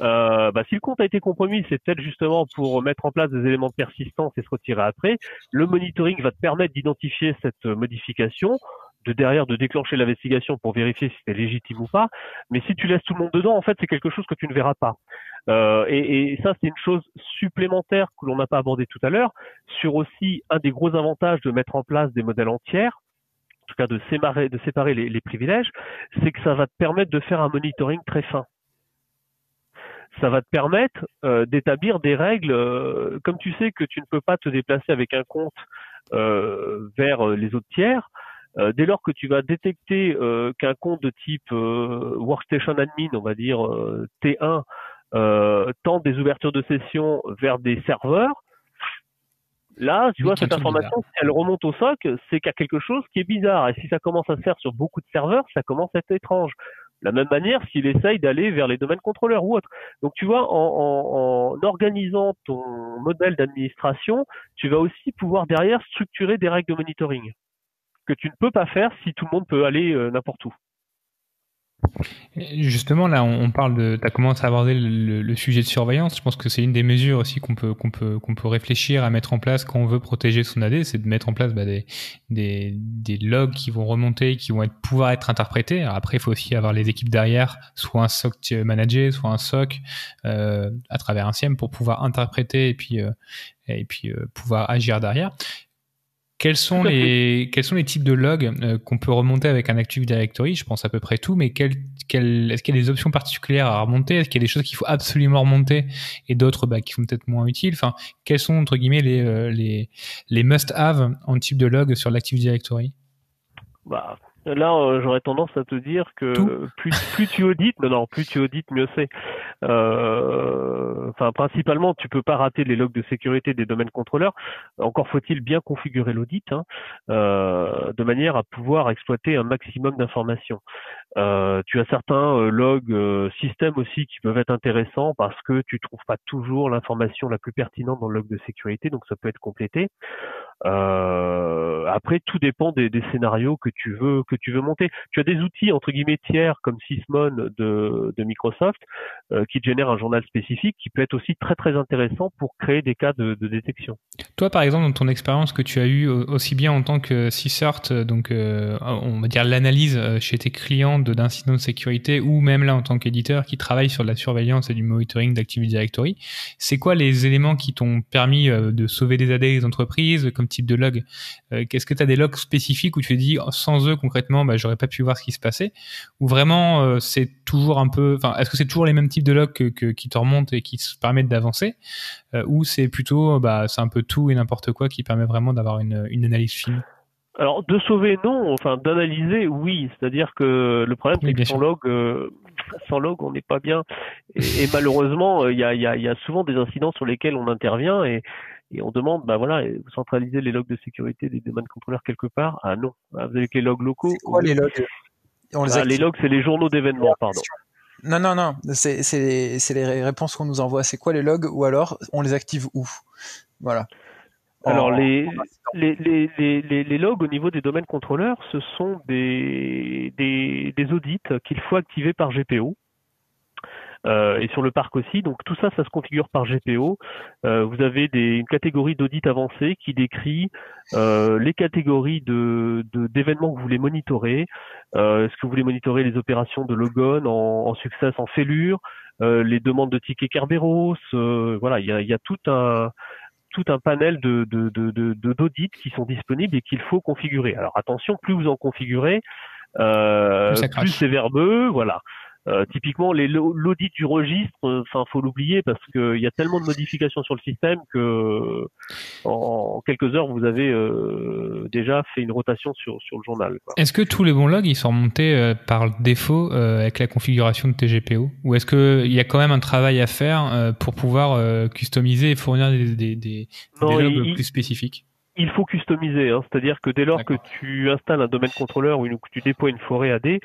euh, bah, si le compte a été compromis, c'est peut-être justement pour mettre en place des éléments de persistance et se retirer après. Le monitoring va te permettre d'identifier cette modification, de derrière de déclencher l'investigation pour vérifier si c'est légitime ou pas. Mais si tu laisses tout le monde dedans, en fait, c'est quelque chose que tu ne verras pas. Euh, et, et, ça, c'est une chose supplémentaire que l'on n'a pas abordé tout à l'heure sur aussi un des gros avantages de mettre en place des modèles entiers en tout cas de séparer, de séparer les, privilèges, c'est que ça va te permettre de faire un monitoring très fin. Ça va te permettre euh, d'établir des règles, euh, comme tu sais que tu ne peux pas te déplacer avec un compte euh, vers les autres tiers, dès lors que tu vas détecter qu'un compte de type Workstation Admin, on va dire T1, tente des ouvertures de session vers des serveurs, Là, tu vois, cette information, si elle remonte au SOC, c'est qu'il y a quelque chose qui est bizarre. Et si ça commence à se faire sur beaucoup de serveurs, ça commence à être étrange. De la même manière, s'il essaye d'aller vers les domaines contrôleurs ou autres. Donc, tu vois, en, en organisant ton modèle d'administration, tu vas aussi pouvoir derrière structurer des règles de monitoring que tu ne peux pas faire si tout le monde peut aller euh, n'importe où. Justement, là, on parle de. Tu as commencé à aborder le, sujet de surveillance. Je pense que c'est une des mesures aussi qu'on peut, réfléchir à mettre en place quand on veut protéger son AD, c'est de mettre en place bah, des, logs qui vont remonter, qui vont pouvoir être interprétés. après, il faut aussi avoir les équipes derrière, soit un SOC managé, soit un SOC euh, à travers un SIEM pour pouvoir interpréter et puis, euh, et puis euh, pouvoir agir derrière. Quels sont les quels sont les types de logs euh, qu'on peut remonter avec un Active Directory? Je pense à peu près tout, mais quel, quel, est-ce qu'il y a des options particulières à remonter? Est-ce qu'il y a des choses qu'il faut absolument remonter et d'autres bah, qui sont peut-être moins utiles? Enfin, quels sont entre guillemets les euh, les, les must-have en type de log sur l'Active Directory? Bah, Là, euh, j'aurais tendance à te dire que plus, plus tu audites, non, non, plus tu audites, mieux c'est. Euh, enfin, principalement, tu peux pas rater les logs de sécurité des domaines contrôleurs. Encore faut-il bien configurer l'audit, hein, euh, de manière à pouvoir exploiter un maximum d'informations. Euh, tu as certains logs euh, système aussi qui peuvent être intéressants parce que tu trouves pas toujours l'information la plus pertinente dans le log de sécurité, donc ça peut être complété. après, tout dépend des, des, scénarios que tu veux que tu veux monter. Tu as des outils entre guillemets tiers comme Sysmon de, Microsoft euh, qui génèrent un journal spécifique qui peut être aussi très très intéressant pour créer des cas de, détection. Toi, par exemple, dans ton expérience que tu as eue aussi bien en tant que CSERT, donc euh, on va dire l'analyse euh, chez tes clients d'incidents de, sécurité, ou même là en tant qu'éditeur qui travaille sur la surveillance et du monitoring d'Active Directory, c'est quoi les éléments qui t'ont permis de sauver des AD des entreprises comme type de log? Est-ce que tu as des logs spécifiques où tu te dis sans eux concrètement, bah, j'aurais pas pu voir ce qui se passait. Ou vraiment c'est toujours un peu, enfin, est-ce que c'est toujours les mêmes types de logs que, qui te remontent et qui te permettent d'avancer, ou c'est plutôt, bah, c'est un peu tout et n'importe quoi qui permet vraiment d'avoir une, une analyse fine? Alors de sauver non, enfin d'analyser oui, c'est-à-dire que le problème c'est que sans log, euh, sans log on n'est pas bien. Et, malheureusement il y a, y, a, y a, souvent des incidents sur lesquels on intervient et, et on demande bah voilà vous centralisez les logs de sécurité des domaines contrôleurs quelque part? Ah non. Ah, vous avez que les logs locaux? C'est quoi les logs? On les, ah, les logs c'est les journaux d'événements pardon. Non non non. C'est les réponses qu'on nous envoie. C'est quoi les logs? Ou alors on les active où? Voilà. Alors les, les, les, les, les, logs au niveau des domaines contrôleurs, ce sont des, des, des audits qu'il faut activer par GPO. Euh, et sur le parc aussi. Donc tout ça, ça se configure par GPO. Euh, vous avez des, une catégorie d'audit avancé qui décrit euh, les catégories de, d'événements que vous voulez monitorer. Euh, est-ce que vous voulez monitorer les opérations de logon en, en succès, en fêlure, euh, les demandes de tickets Kerberos. voilà, il y a, y a tout un tout un panel de, d'audits qui sont disponibles et qu'il faut configurer. Alors attention, plus vous en configurez, euh, plus c'est verbeux, voilà. Euh, typiquement, l'audit du registre, enfin, faut l'oublier parce qu'il y a tellement de modifications sur le système que en, quelques heures, vous avez euh, déjà fait une rotation sur, sur le journal. Est-ce que tous les bons logs ils sont remontés euh, par défaut avec la configuration de TGPO, ou est-ce qu'il y a quand même un travail à faire pour pouvoir customiser et fournir des, des, des, logs plus spécifiques? Il faut customiser, hein. c'est-à-dire que dès lors que tu installes un domaine contrôleur ou que tu déploies une forêt AD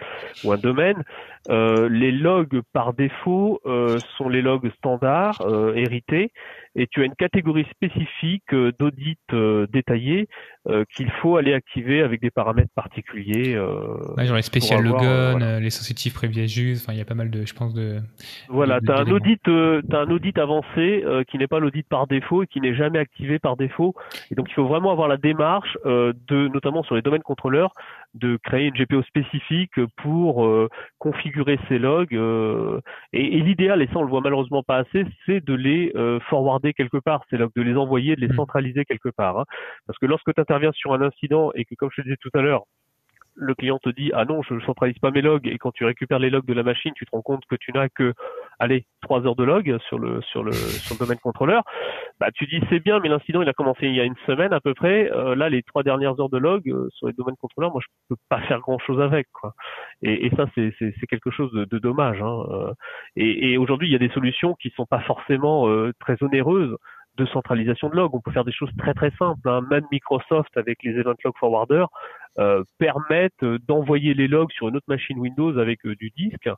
ou un domaine, euh, les logs par défaut euh, sont les logs standards euh, hérités et tu as une catégorie spécifique d'audit détaillé qu'il faut aller activer avec des paramètres particuliers. genre les spécial logon, les sensitive privileges, enfin il y a pas mal de, je pense de. Voilà, tu as un audit, as un audit avancé qui n'est pas l'audit par défaut et qui n'est jamais activé par défaut. Et donc il faut vraiment avoir la démarche de, notamment sur les domaines contrôleurs, de créer une GPO spécifique pour configurer ces logs. et, et l'idéal, et ça on le voit malheureusement pas assez, c'est de les forwarder quelque part, c'est de les envoyer, de les mmh. centraliser quelque part. Hein. Parce que lorsque tu interviens sur un incident et que, comme je te disais tout à l'heure, le client te dit ah non je ne centralise pas mes logs et quand tu récupères les logs de la machine tu te rends compte que tu n'as que allez trois heures de log sur le sur le sur le domaine contrôleur bah tu dis c'est bien mais l'incident il a commencé il y a une semaine à peu près euh, là les trois dernières heures de log euh, sur les domaines contrôleurs moi je peux pas faire grand chose avec et, ça c'est c'est quelque chose de, dommage hein. Euh. et, et aujourd'hui il y a des solutions qui sont pas forcément très onéreuses de centralisation de log. On peut faire des choses très très simples. Hein. Même Microsoft avec les Event Log Forwarder euh, permettent d'envoyer les logs sur une autre machine Windows avec euh, du disque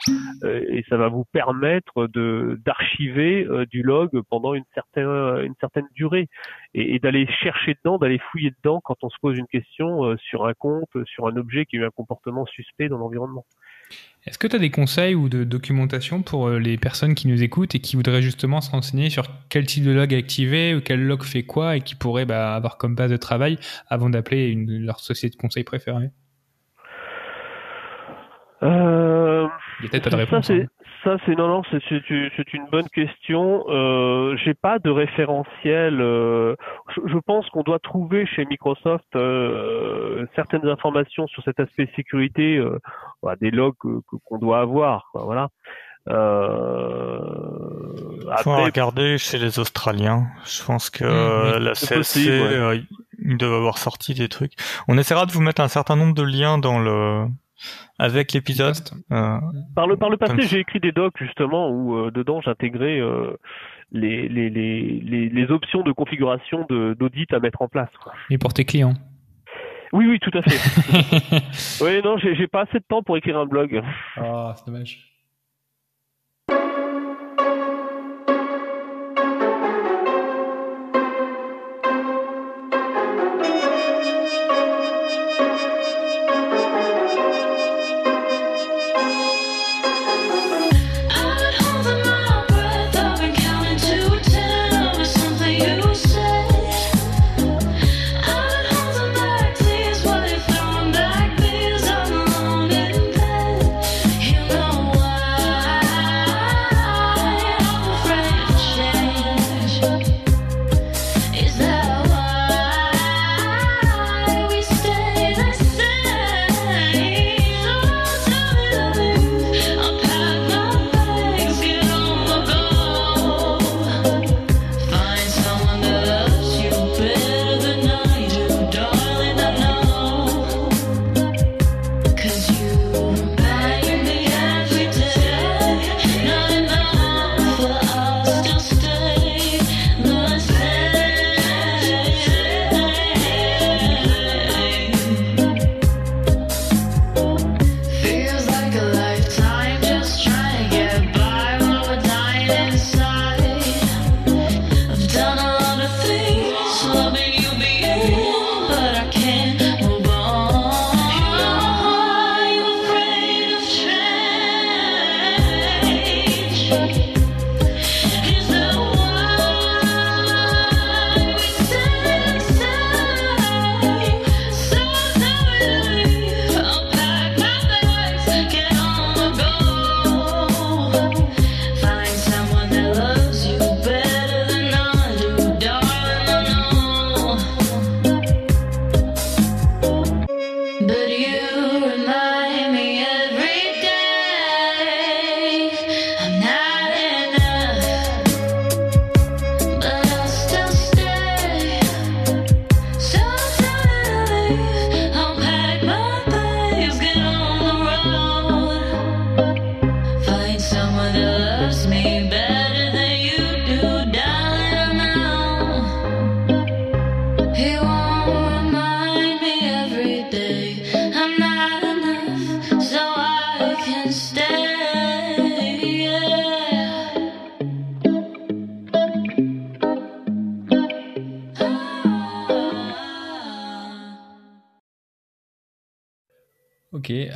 euh, et ça va vous permettre de d'archiver du log pendant une certaine une certaine durée et, d'aller chercher dedans, d'aller fouiller dedans quand on se pose une question sur un compte, sur un objet qui a eu un comportement suspect dans l'environnement. Est-ce que tu as des conseils ou de documentation pour euh, les personnes qui nous écoutent et qui voudraient justement se renseigner sur quel type de log activer ou quel log fait quoi et qui pourraient bah, avoir comme base de travail avant d'appeler leur société de conseil préférée? Euh, Il y a peut-être pas de réponse. Hein. Ça, c'est non, non, c'est c'est une bonne question. Euh, J'ai pas de référentiel. Euh, je, pense qu'on doit trouver chez Microsoft euh, certaines informations sur cet aspect sécurité, euh, des logs qu'on doit avoir. voilà. Euh, faut regarder chez les Australiens. Je pense que mmh, la CSC, euh, ils doivent avoir sorti des trucs. On essaiera de vous mettre un certain nombre de liens dans le avec l'épisode. Euh, par le par le passé, j'ai écrit des docs justement où euh, dedans j'intégrais euh, les, les, les, les, options de configuration d'audit à mettre en place. Quoi. Et pour tes clients. Oui, oui, tout à fait. *laughs* oui, non, j'ai pas assez de temps pour écrire un blog. Ah, c'est dommage.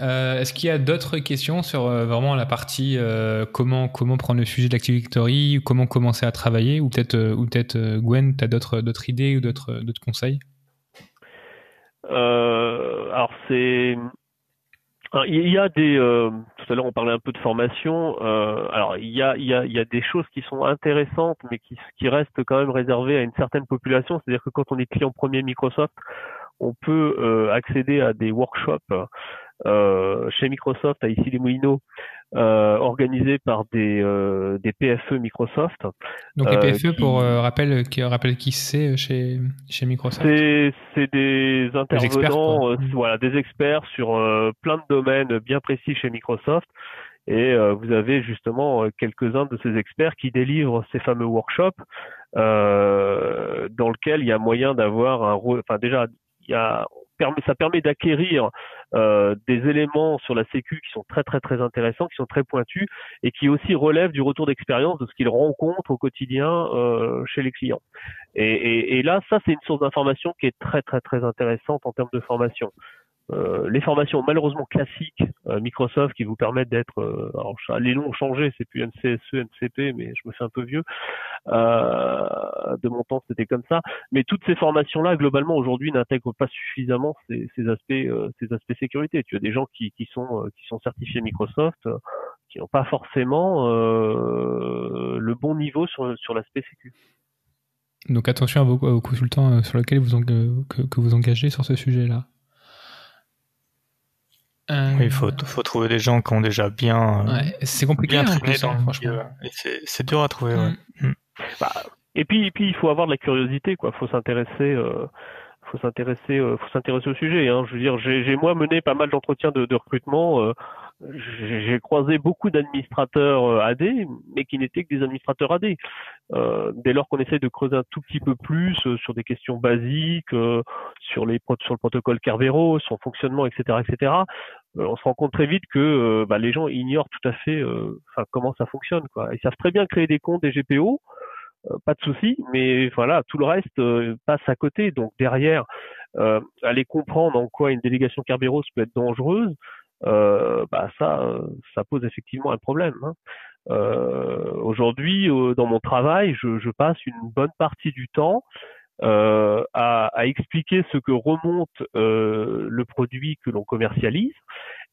Euh, est-ce qu'il y a d'autres questions sur euh, vraiment la partie euh, comment comment prendre le sujet de l'Active comment commencer à travailler, ou peut-être ou peut-être Gwen, tu as d'autres d'autres idées ou d'autres d'autres conseils? Alors c'est il y a des tout à l'heure on parlait un peu de formation. alors il y a il y a il y a des choses qui sont intéressantes, mais qui qui restent quand même réservées à une certaine population. C'est-à-dire que quand on est client premier Microsoft, on peut accéder à des workshops chez Microsoft à ici les Moulineaux, euh, organisé par des, euh, des PFE Microsoft. Donc les PFE, pour rappel, qui rappelle qui c'est chez chez Microsoft? C'est des intervenants, voilà, des experts sur plein de domaines bien précis chez Microsoft. Et vous avez justement quelques-uns de ces experts qui délivrent ces fameux workshops euh, dans lequel il y a moyen d'avoir un, enfin déjà il y a ça permet d'acquérir euh, des éléments sur la sécu qui sont très très très intéressants, qui sont très pointus et qui aussi relèvent du retour d'expérience de ce qu'ils rencontrent au quotidien euh, chez les clients. Et, et, et là, ça c'est une source d'information qui est très très très intéressante en termes de formation. Euh, les formations malheureusement classiques euh, Microsoft qui vous permettent d'être euh, alors les noms ont changé c'est plus NCSE NCP mais je me fais un peu vieux. Euh, de mon temps c'était comme ça. Mais toutes ces formations là globalement aujourd'hui n'intègrent pas suffisamment ces, ces aspects ces aspects sécurité. Tu as des gens qui, qui sont qui sont certifiés Microsoft qui n'ont pas forcément le bon niveau sur sur l'aspect sécurité donc attention à vos, consultants sur lesquels vous que vous engagez sur ce sujet là oui, il faut, faut trouver des gens qui ont déjà bien. Euh, c'est compliqué, bien traîné dans franchement. C'est dur à trouver. Ouais. Mm. Mm. Bah, et puis, et puis, il faut avoir de la curiosité, quoi. Faut s'intéresser. Euh, faut s'intéresser, euh, faut s'intéresser au sujet. Hein. Je veux dire, j'ai moi mené pas mal d'entretiens de, de, recrutement. Euh, j'ai croisé beaucoup d'administrateurs euh, AD, mais qui n'étaient que des administrateurs AD. Euh, dès lors qu'on essaie de creuser un tout petit peu plus euh, sur des questions basiques, sur les sur le protocole Kerberos, son fonctionnement, etc., etc., on se rend compte très vite que bah, les gens ignorent tout à fait comment ça fonctionne. Quoi. Ils savent très bien créer des comptes, des GPO, pas de souci, mais voilà, tout le reste passe à côté. Donc derrière, aller comprendre en quoi une délégation Kerberos peut être dangereuse, euh, bah ça, ça pose effectivement un problème. Hein. Euh, Aujourd'hui, euh, dans mon travail, je, je, passe une bonne partie du temps euh, à, à, expliquer ce que remonte euh, le produit que l'on commercialise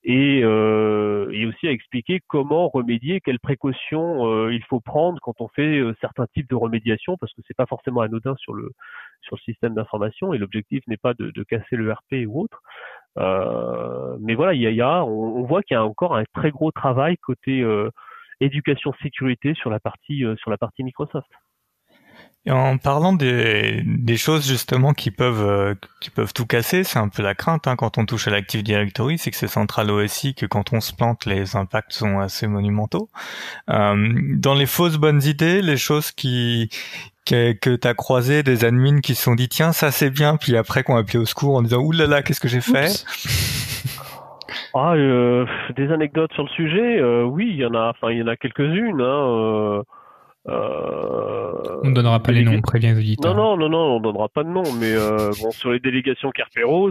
et, euh, et, aussi à expliquer comment remédier, quelles précautions il faut prendre quand on fait certains types de remédiation, parce que c'est pas forcément anodin sur le sur le système d'information et l'objectif n'est pas de, de, casser le RP ou autre. Euh, mais voilà, il y a, on, voit qu'il y a encore un très gros travail côté euh, éducation sécurité sur la partie euh, sur la partie Microsoft. En parlant des, des choses justement qui peuvent qui peuvent tout casser, c'est un peu la crainte hein, quand on touche à l'Active Directory, c'est que c'est central OSI que quand on se plante, les impacts sont assez monumentaux. dans les fausses bonnes idées, les choses qui que, que tu as croisé des admins qui se sont dit tiens ça c'est bien puis après qu'on a appelé au secours en disant oulala qu'est-ce que j'ai fait *laughs* ah, euh, des anecdotes sur le sujet euh, oui il y en a enfin il y en a quelques-unes hein, euh, on ne donnera pas les noms, on prévient les auditeurs. Non, non, non, non, on donnera pas de nom, mais bon, sur les délégations Kerperos,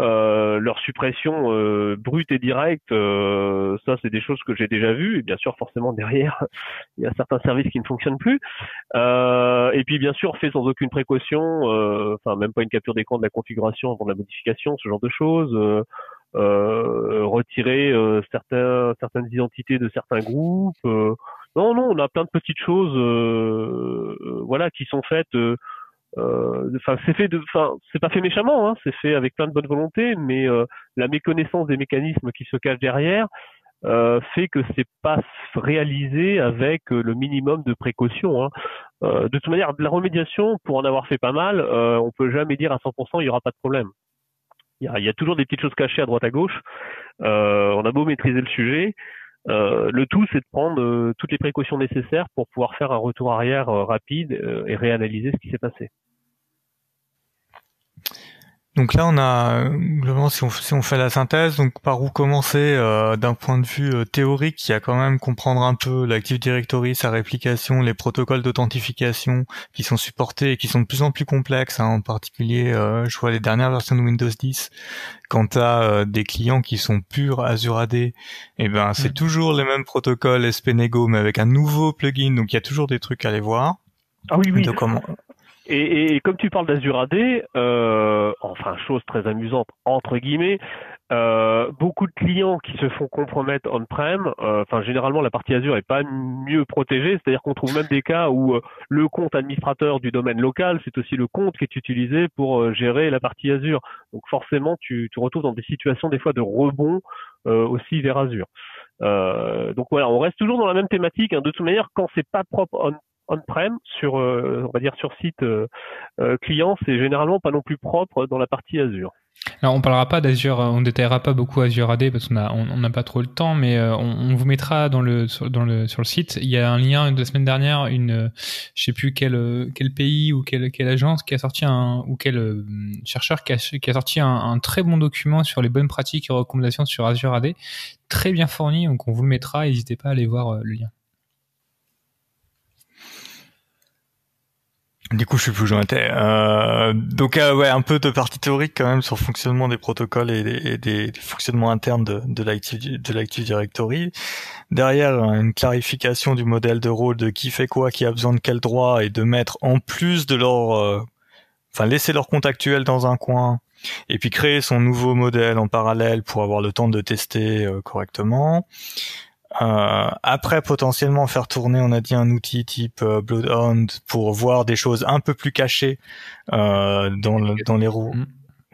euh, leur suppression euh, brute et directe, euh, ça c'est des choses que j'ai déjà vues. Et bien sûr, forcément derrière, *laughs* il y a certains services qui ne fonctionnent plus. et puis bien sûr, fait sans aucune précaution, enfin même pas une capture d'écran de la configuration avant la modification, ce genre de choses. retirer certains, certaines identités de certains groupes. non, non, on a plein de petites choses, voilà, qui sont faites euh, enfin c'est fait de c'est pas fait méchamment hein, c'est fait avec plein de bonne volonté mais euh, la méconnaissance des mécanismes qui se cachent derrière euh, fait que c'est pas réalisé avec le minimum de précaution hein. de toute manière la remédiation pour en avoir fait pas mal on peut jamais dire à 100% il y aura pas de problème il y a, y a toujours des petites choses cachées à droite à gauche on a beau maîtriser le sujet euh, le tout, c'est de prendre toutes les précautions nécessaires pour pouvoir faire un retour arrière rapide et réanalyser ce qui s'est passé. Donc là, on a globalement, si on, si on fait la synthèse, donc par où commencer euh, d'un point de vue euh, théorique, il y a quand même comprendre un peu l'Active Directory, sa réplication, les protocoles d'authentification qui sont supportés et qui sont de plus en plus complexes. Hein, en particulier, euh, je vois les dernières versions de Windows 10. Quand tu as des clients qui sont purs Azure AD, et eh ben c'est mm. toujours les mêmes protocoles SPNego, mais avec un nouveau plugin. Donc il y a toujours des trucs à aller voir. Ah oui, oui. comment... Et, et, comme tu parles d'Azure AD, euh, enfin chose très amusante entre guillemets, euh, beaucoup de clients qui se font compromettre on-prem, euh, enfin généralement la partie Azure est pas mieux protégée, c'est-à-dire qu'on trouve même des cas où euh, le compte administrateur du domaine local, c'est aussi le compte qui est utilisé pour euh, gérer la partie Azure. Donc forcément, tu te retrouves dans des situations des fois de rebond aussi vers Azure. donc voilà, on reste toujours dans la même thématique. Hein. De toute manière, quand c'est pas propre on-prem sur, on va dire sur site client, c'est généralement pas non plus propre dans la partie Azure. Alors on parlera pas d'Azure, on détaillera pas beaucoup Azure AD parce qu'on a on n'a pas trop le temps, mais euh, on, vous mettra dans le sur, dans le sur le site. Il y a un lien de la semaine dernière, une je sais plus quel quel pays ou quelle quelle agence qui a sorti un ou quel euh, chercheur qui a, qui a sorti un, un, très bon document sur les bonnes pratiques et recommandations sur Azure AD, très bien fourni. Donc on vous le mettra. N'hésitez pas à aller voir euh, le lien. Du coup, je suis plus jointé. Euh, donc, euh, ouais, un peu de partie théorique quand même sur le fonctionnement des protocoles et des, fonctionnements internes de, de l'Active Directory. Derrière, une clarification du modèle de rôle de qui fait quoi, qui a besoin de quel droit, et de mettre en plus de leur, euh, enfin, laisser leur compte actuel dans un coin, et puis créer son nouveau modèle en parallèle pour avoir le temps de tester euh, correctement. Euh, après, potentiellement faire tourner, on a dit un outil type euh, Bloodhound pour voir des choses un peu plus cachées euh, dans, dans les roues. Mm.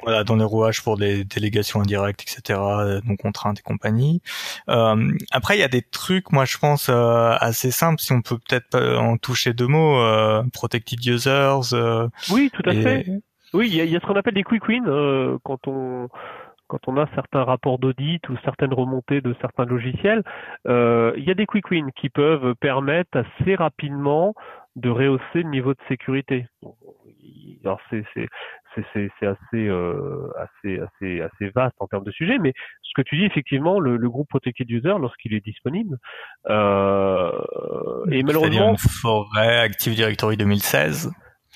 Voilà, dans les rouages pour des délégations indirectes, etc., non contraintes et compagnie. Euh, après, il y a des trucs, moi je pense euh, assez simples, si on peut peut-être en toucher deux mots, euh, protected users. oui, tout à fait. Oui, il y a, y a, ce qu'on appelle des quick wins quand on quand on a certains rapports d'audit ou certaines remontées de certains logiciels, euh, il y a des quick wins qui peuvent permettre assez rapidement de rehausser le niveau de sécurité. Alors c'est c'est assez, euh, assez assez assez vaste en termes de sujet, mais ce que tu dis effectivement, le, le groupe Protected User lorsqu'il est disponible, euh, et malheureusement, forêt Active Directory 2016.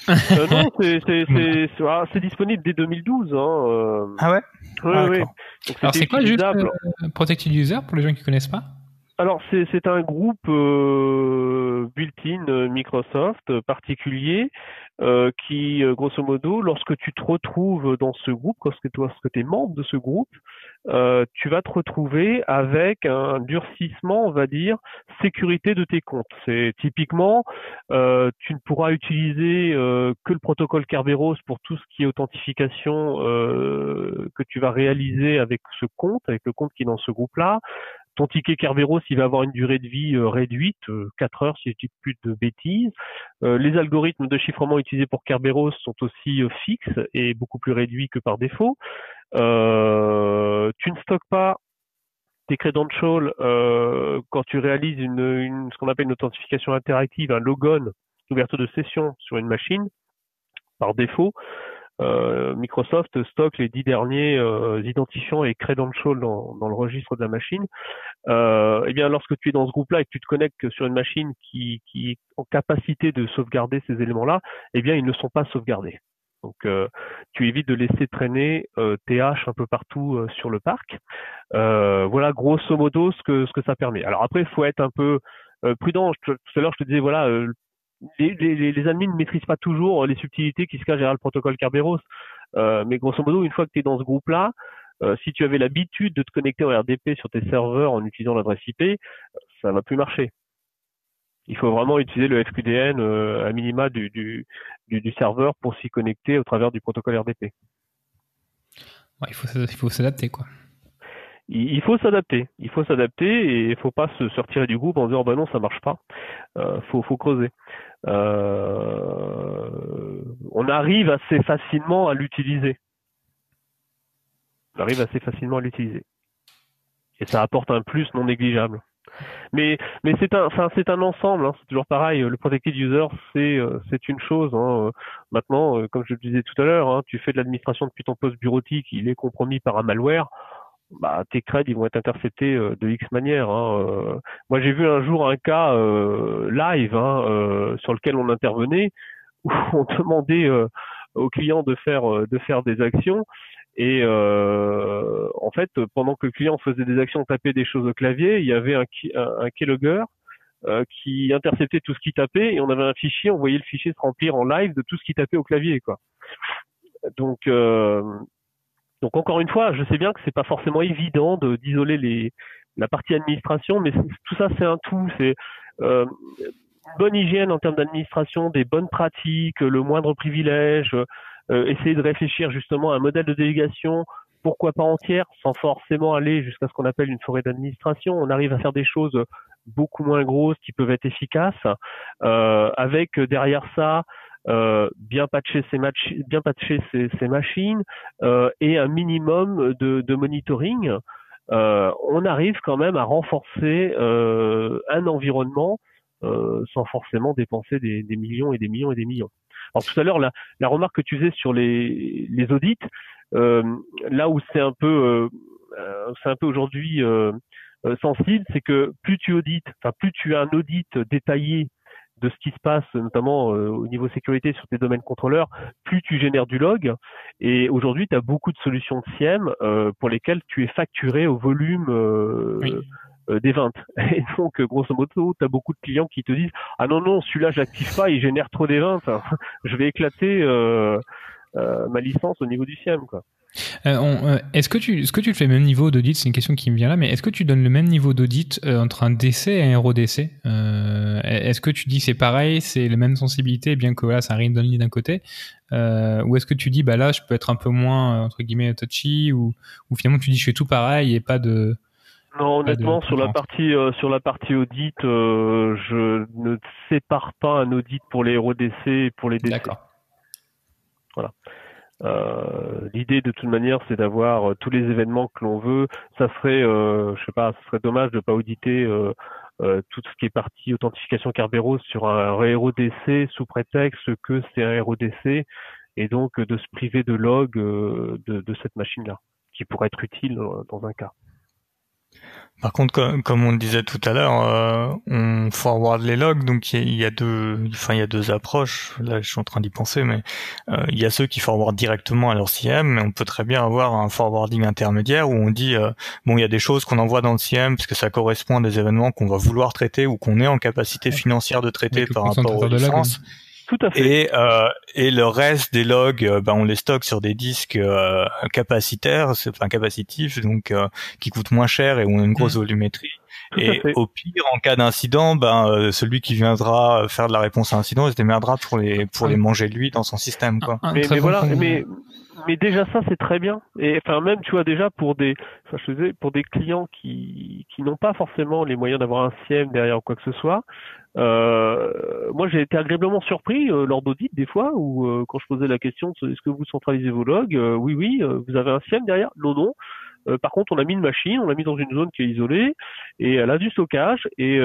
Euh, non, *laughs* ah, c'est disponible dès 2012. Hein, euh. Ah ouais? Oui, ah, oui. Alors c'est quoi juste euh, Protected User pour les gens qui connaissent pas? Alors c'est un groupe euh, built-in Microsoft particulier qui, grosso modo, lorsque tu te retrouves dans ce groupe, lorsque, lorsque tu es membre de ce groupe, euh, tu vas te retrouver avec un durcissement, on va dire, sécurité de tes comptes. C'est typiquement, euh, tu ne pourras utiliser euh, que le protocole Kerberos pour tout ce qui est authentification que tu vas réaliser avec ce compte, avec le compte qui est dans ce groupe-là. Ton ticket Kerberos, il va avoir une durée de vie réduite, 4 heures si je dis plus de bêtises. les algorithmes de chiffrement utilisés pour Kerberos sont aussi fixes et beaucoup plus réduits que par défaut. Euh, tu ne stockes pas tes credentials euh, quand tu réalises une, ce qu'on appelle une authentification interactive, un logon, ouverture de session sur une machine. Par défaut, euh, Microsoft stocke les dix derniers euh, identifiants et credentials dans, dans, le registre de la machine. Euh, eh bien, lorsque tu es dans ce groupe-là et que tu te connectes sur une machine qui, est en capacité de sauvegarder ces éléments-là, eh bien, ils ne sont pas sauvegardés. Donc, euh, tu évites de laisser traîner euh, haches un peu partout euh, sur le parc. voilà, grosso modo, ce que ce que ça permet. Alors après, il faut être un peu prudent. tout à l'heure, je te disais, voilà, les, les, admins ne maîtrisent pas toujours les subtilités qui se cachent derrière le protocole Kerberos. mais grosso modo, une fois que tu es dans ce groupe-là, si tu avais l'habitude de te connecter en RDP sur tes serveurs en utilisant l'adresse IP, ça va plus marcher il faut vraiment utiliser le FQDN euh, à minima du, du, serveur pour s'y connecter au travers du protocole RDP. Il faut s'adapter quoi. Il, faut s'adapter, il faut s'adapter et il faut pas se, se, retirer du groupe en disant bah non ça marche pas. Euh, faut, creuser. Euh, on arrive assez facilement à l'utiliser. On arrive assez facilement à l'utiliser. Et ça apporte un plus non négligeable. Mais c'est un ensemble. Hein. C'est toujours pareil. Le protected user c'est c'est une chose. Hein. Maintenant, comme je le disais tout à l'heure, hein, tu fais de l'administration depuis ton poste bureautique, il est compromis par un malware bah, tes creds ils vont être interceptés euh, de X manière. Hein. Euh. Moi j'ai vu un jour un cas euh, live hein, sur lequel on intervenait *laughs* où on demandait aux clients de faire de faire des actions et en fait pendant que le client faisait des actions, tapait des choses au clavier, il y avait un, un, keylogger qui interceptait tout ce qui tapait et on avait un fichier, on voyait le fichier se remplir en live de tout ce qui tapait au clavier quoi. Donc donc encore une fois, je sais bien que c'est pas forcément évident de d'isoler les la partie administration, mais tout ça c'est un tout. C'est euh, bonne hygiène en termes d'administration, des bonnes pratiques, le moindre privilège, euh, essayer de réfléchir justement à un modèle de délégation, pourquoi pas entière, sans forcément aller jusqu'à ce qu'on appelle une forêt d'administration. On arrive à faire des choses beaucoup moins grosses qui peuvent être efficaces, euh, avec derrière ça euh, bien patcher ses, machines euh, et un minimum de, monitoring, euh, on arrive quand même à renforcer un environnement sans forcément dépenser des, millions et des millions et des millions. Alors tout à l'heure, la, remarque que tu faisais sur les, les audits, là où c'est un peu, c'est un peu aujourd'hui sensible, c'est que plus tu audites, enfin plus tu as un audit détaillé de ce qui se passe, notamment euh, au niveau sécurité sur tes domaines contrôleurs, plus tu génères du log. Et aujourd'hui, tu as beaucoup de solutions de SIEM euh, pour lesquelles tu es facturé au volume euh, des ventes. *laughs* Et donc, grosso modo, tu as beaucoup de clients qui te disent Ah non, non, celui-là, je l'active pas, il génère trop des ventes. *laughs* je vais éclater ma licence au niveau du SIEM. Quoi. Euh, euh, est-ce que tu, ce que tu fais le même niveau d'audit? C'est une question qui me vient là, mais est-ce que tu donnes le même niveau d'audit euh, entre un DC et un RODC Est-ce que tu dis c'est pareil, c'est la même sensibilité, bien que voilà, c'est un read only d'un côté, ou est-ce que tu dis bah là, je peux être un peu moins entre guillemets touchy, ou, ou finalement tu dis je fais tout pareil et pas de non, honnêtement, sur la partie sur la partie audit, je ne sépare pas un audit pour les RODC et pour les DC. D'accord. Voilà. Euh, L'idée de toute manière, c'est d'avoir euh, tous les événements que l'on veut. Ça serait, euh, je sais pas, ce serait dommage de pas auditer euh, tout ce qui est partie authentification Kerberos sur un RODC sous prétexte que c'est un RODC et donc de se priver de log de, de cette machine-là, qui pourrait être utile dans un cas. Par contre, comme, on le disait tout à l'heure, euh, on forward les logs, donc il y, a deux, enfin il y a deux approches. Là, je suis en train d'y penser, mais euh, il y a ceux qui forward directement à leur CM, mais on peut très bien avoir un forwarding intermédiaire où on dit euh, bon, il y a des choses qu'on envoie dans le CM parce que ça correspond à des événements qu'on va vouloir traiter ou qu'on est en capacité financière de traiter par rapport aux licences. Tout à fait. Et, euh, et le reste des logs, euh, ben on les stocke sur des disques euh, capacitaires, enfin capacitifs, donc euh, qui coûtent moins cher et où on a une grosse mm. volumétrie. et au pire, en cas d'incident, ben euh, celui qui viendra faire de la réponse à incident, il se démerdera pour les pour les manger lui dans son système, quoi. mais, mais voilà, mais mais déjà ça c'est très bien et enfin même tu vois déjà pour des enfin, je faisais, pour des clients qui qui n'ont pas forcément les moyens d'avoir un CIEM derrière ou quoi que ce soit euh, moi, j'ai été agréablement surpris euh, lors d'audits des fois où euh, quand je posais la question est-ce que vous centralisez vos logs Oui, oui. vous avez un SIEM derrière? Non, non. par contre, on a mis une machine, on l'a mis dans une zone qui est isolée et elle a du stockage et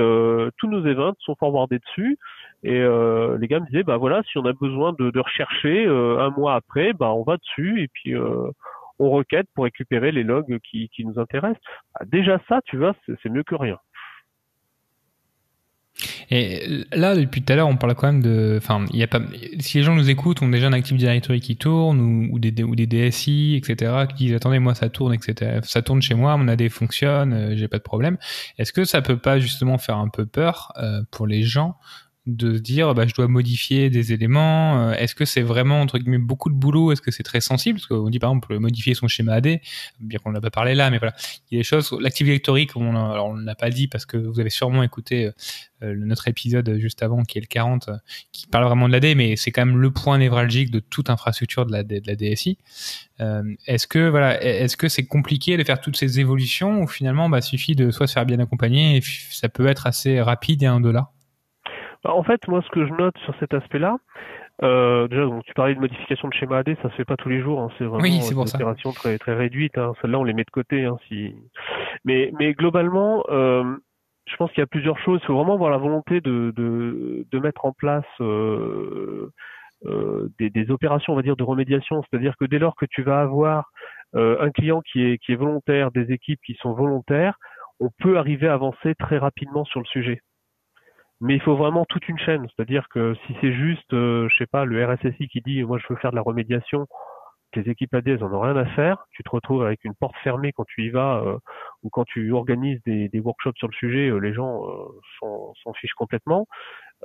tous nos events sont forwardés dessus. Et les gars me disaient bah voilà, si on a besoin de, rechercher un mois après, bah on va dessus et puis on requête pour récupérer les logs qui, nous intéressent. Bah, déjà ça, tu vois, c'est mieux que rien. Et là, depuis tout à l'heure, on parle quand même de, enfin, il y a pas, si les gens nous écoutent, ont déjà un Active Directory qui tourne ou, des, ou des DSI, etc., qui disent attendez, moi ça tourne, etc., ça tourne chez moi, mon AD fonctionne, euh, j'ai pas de problème. Est-ce que ça peut pas justement faire un peu peur euh, pour les gens de se dire bah, je dois modifier des éléments euh, Est-ce que c'est vraiment entre guillemets beaucoup de boulot? Est-ce que c'est très sensible? Parce qu'on dit par exemple modifier son schéma AD, bien qu'on l'a pas parlé là, mais voilà, il y a des choses. L'Active Directory, on on l'a pas dit parce que vous avez sûrement écouté euh, notre épisode juste avant qui est le 40, qui parle vraiment de l'AD, mais c'est quand même le point névralgique de toute infrastructure de la, DSI. Euh, est-ce que voilà, est-ce que c'est compliqué de faire toutes ces évolutions ou finalement bah suffit de soit se faire bien accompagner et ça peut être assez rapide et un bah, en fait, moi, ce que je note sur cet aspect-là, euh, déjà, tu parlais de modification de schéma AD, ça se fait pas tous les jours. Hein, c'est vraiment une opération très très réduite. Hein, Celle-là, on les met de côté. Hein, si... Mais mais globalement, euh, je pense qu'il y a plusieurs choses. Il faut vraiment avoir la volonté de, de, de mettre en place euh, euh, des, des, opérations, on va dire, de remédiation. C'est-à-dire que dès lors que tu vas avoir euh, un client qui est, qui est volontaire, des équipes qui sont volontaires, on peut arriver à avancer très rapidement sur le sujet. Mais il faut vraiment toute une chaîne. C'est-à-dire que si c'est juste, euh, je sais pas, le RSSI qui dit, moi je veux faire de la remédiation, tes équipes AD, elles en ont rien à faire. Tu te retrouves avec une porte fermée quand tu y vas euh, ou quand tu organises des, des, workshops sur le sujet, euh, les gens euh, s'en fichent complètement.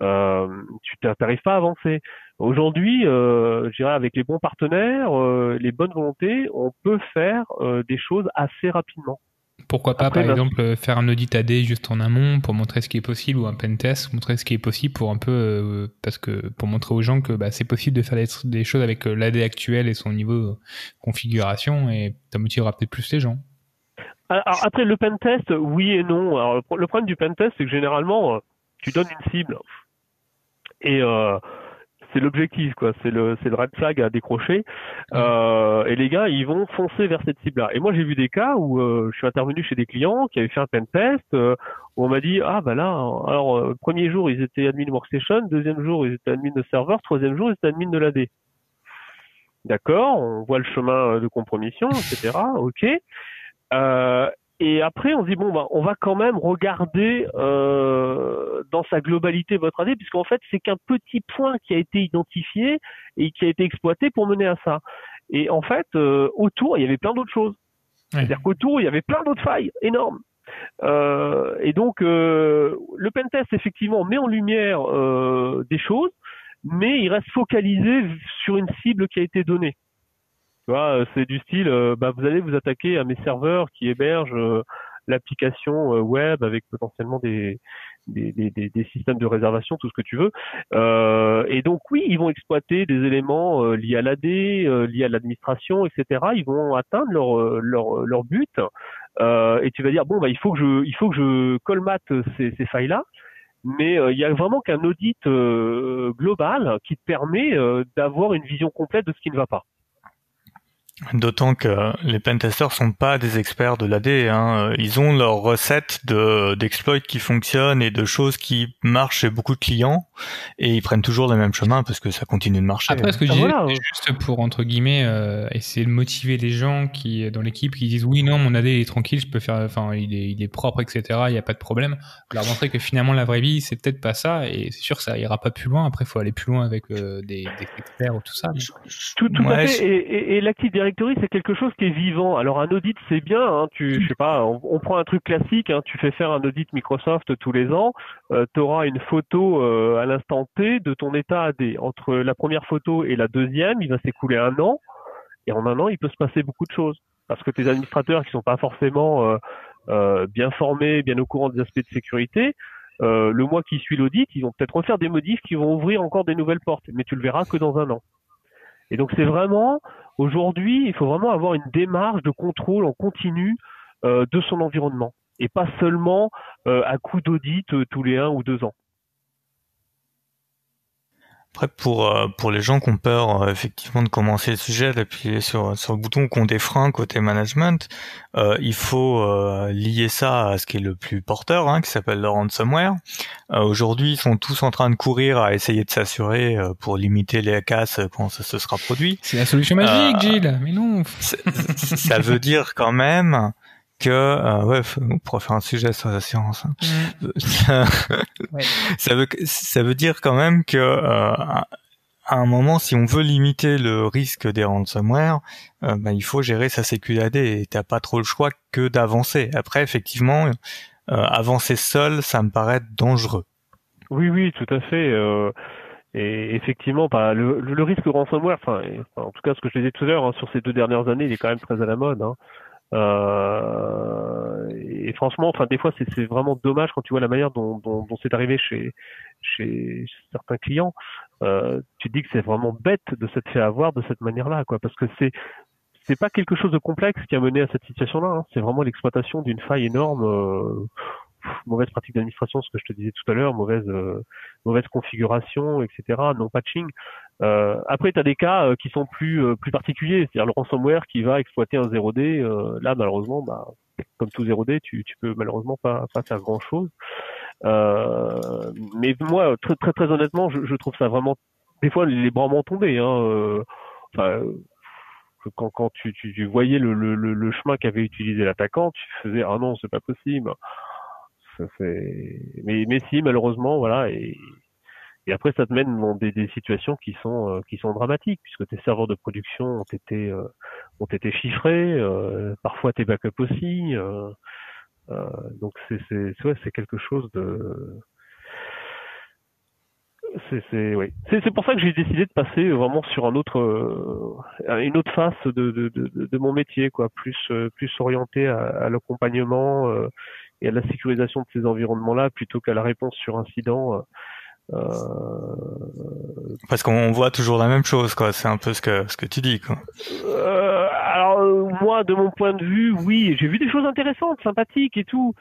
Euh, tu n'arrives pas à avancer. Aujourd'hui, euh, je dirais avec les bons partenaires, les bonnes volontés, on peut faire des choses assez rapidement. Pourquoi pas, par bah, exemple, faire un audit AD juste en amont pour montrer ce qui est possible ou un pen test, montrer ce qui est possible pour un peu, euh, parce que pour montrer aux gens que bah, c'est possible de faire des, choses avec euh, l'AD actuel et son niveau de configuration et ça motivera peut-être plus les gens. Alors après, le pen test, oui et non. Alors, le problème du pen test, c'est que généralement, euh, tu donnes une cible et euh, c'est l'objectif, quoi. C'est le, c'est le red flag à décrocher. Euh, et les gars, ils vont foncer vers cette cible-là. Et moi, j'ai vu des cas où euh, je suis intervenu chez des clients qui avaient fait un pen test, euh, où on m'a dit, ah bah là, alors euh, premier jour ils étaient admin workstation, deuxième jour ils étaient admin de serveur, troisième jour ils étaient admin de l'AD. D'accord, on voit le chemin de compromission, etc. ok. Euh, et après, on se dit bon, bah, on va quand même regarder euh, dans sa globalité votre année, puisqu'en fait, c'est qu'un petit point qui a été identifié et qui a été exploité pour mener à ça. Et en fait, euh, autour, il y avait plein d'autres choses. C'est-à-dire qu'autour, il y avait plein d'autres failles énormes. Euh, et donc, euh, le pentest, effectivement, met en lumière euh, des choses, mais il reste focalisé sur une cible qui a été donnée. Tu vois, euh, c'est du style, euh, bah, vous allez vous attaquer à mes serveurs qui hébergent euh, l'application web avec potentiellement des, des, des, des, systèmes de réservation, tout ce que tu veux. Euh, et donc oui, ils vont exploiter des éléments liés à l'AD, liés à l'administration, etc. Ils vont atteindre leur leur, leur but. Euh, et tu vas dire bon bah il faut que je il faut que je colmate ces, ces failles là. Mais il y a vraiment qu'un audit global qui te permet d'avoir une vision complète de ce qui ne va pas. D'autant que les pentesters sont pas des experts de l'AD, hein. ils ont leurs recettes de d'exploits qui fonctionnent et de choses qui marchent chez beaucoup de clients, et ils prennent toujours le même chemin parce que ça continue de marcher. Après, ce que je ah, disais, juste pour entre guillemets euh, essayer de motiver les gens qui dans l'équipe qui disent oui non mon AD est tranquille, je peux faire, enfin il est, il est propre etc, il n'y a pas de problème. Leur montrer que finalement la vraie vie c'est peut-être pas ça, et c'est sûr que ça ira pas plus loin. Après, il faut aller plus loin avec euh, des, des, experts ou tout ça. Tout, tout à fait. Et, et, et l'active c'est quelque chose qui est vivant. Alors un audit, c'est bien. Hein, tu, sais pas, on, prend un truc classique. Hein, tu fais faire un audit Microsoft tous les ans. Euh, tu auras une photo euh, à l'instant T de ton état AD. Entre la première photo et la deuxième, il va s'écouler un an. Et en un an, il peut se passer beaucoup de choses. Parce que tes administrateurs qui sont pas forcément euh, bien formés, bien au courant des aspects de sécurité, le mois qui suit l'audit, ils vont peut-être refaire des modifs qui vont ouvrir encore des nouvelles portes. Mais tu le verras que dans un an. Et donc c'est vraiment aujourd'hui, il faut vraiment avoir une démarche de contrôle en continu euh, de son environnement et pas seulement euh, à coup d'audit euh, tous les un ou deux ans. Après, pour euh, pour les gens qui ont peur euh, effectivement de commencer le sujet, d'appuyer sur sur le bouton, qui ont des freins côté management, euh, il faut euh, lier ça à ce qui est le plus porteur, hein, qui s'appelle le ransomware. Aujourd'hui, ils sont tous en train de courir à essayer de s'assurer pour limiter les casses quand ça se sera produit. C'est la solution magique, Gilles. Mais non. ça veut dire quand même que euh, ouais, on pourrait faire un sujet sur la science. Hein. Mm. *laughs* ça, veut ça veut dire quand même que euh, à un moment, si on veut limiter le risque des ransomware, euh, bah, il faut gérer sa sécurité et t'as pas trop le choix que d'avancer. Après, effectivement, euh, avancer seul, ça me paraît dangereux. Oui, oui, tout à fait. Euh, et effectivement, bah, le, le, risque ransomware, enfin, en tout cas, ce que je disais tout à l'heure, hein, sur ces deux dernières années, il est quand même très à la mode. Hein. Euh, et franchement, enfin des fois c'est vraiment dommage quand tu vois la manière dont, dont, dont c'est arrivé chez, chez certains clients. Euh, tu dis que c'est vraiment bête de s'être fait avoir de cette manière-là, quoi, parce que c'est c'est pas quelque chose de complexe qui a mené à cette situation-là. Hein. C'est vraiment l'exploitation d'une faille énorme. Euh, mauvaise pratique d'administration, ce que je te disais tout à l'heure, mauvaise euh, mauvaise configuration, etc. Non patching. Euh, après, tu as des cas euh, qui sont plus plus particuliers, c'est-à-dire le ransomware qui va exploiter un 0D. là, malheureusement, bah, comme tout 0D, tu, tu peux malheureusement pas, pas faire grand chose. Euh, mais moi, très, très, très honnêtement, je, je, trouve ça vraiment, des fois, les bras m'ont tombé. Hein, euh, enfin, quand, quand tu, tu, tu voyais le, le, le, chemin qu'avait utilisé l'attaquant, tu faisais ah non, c'est pas possible. Ça, mais, mais si, malheureusement, voilà. Et, et après, ça te mène dans des, des situations qui sont euh, qui sont dramatiques, puisque tes serveurs de production ont été euh, ont été chiffrés, euh, parfois tes backups aussi. donc c'est c'est ouais, c'est quelque chose de c'est c'est oui. C'est pour ça que j'ai décidé de passer vraiment sur un autre une autre face de, de, de, de, mon métier quoi, plus plus orienté à, à l'accompagnement et à la sécurisation de ces environnements là plutôt qu'à la réponse sur incident euh, Parce qu'on voit toujours la même chose, quoi. C'est un peu ce que ce que tu dis, quoi. Euh, alors moi, de mon point de vue, oui, j'ai vu des choses intéressantes, sympathiques et tout.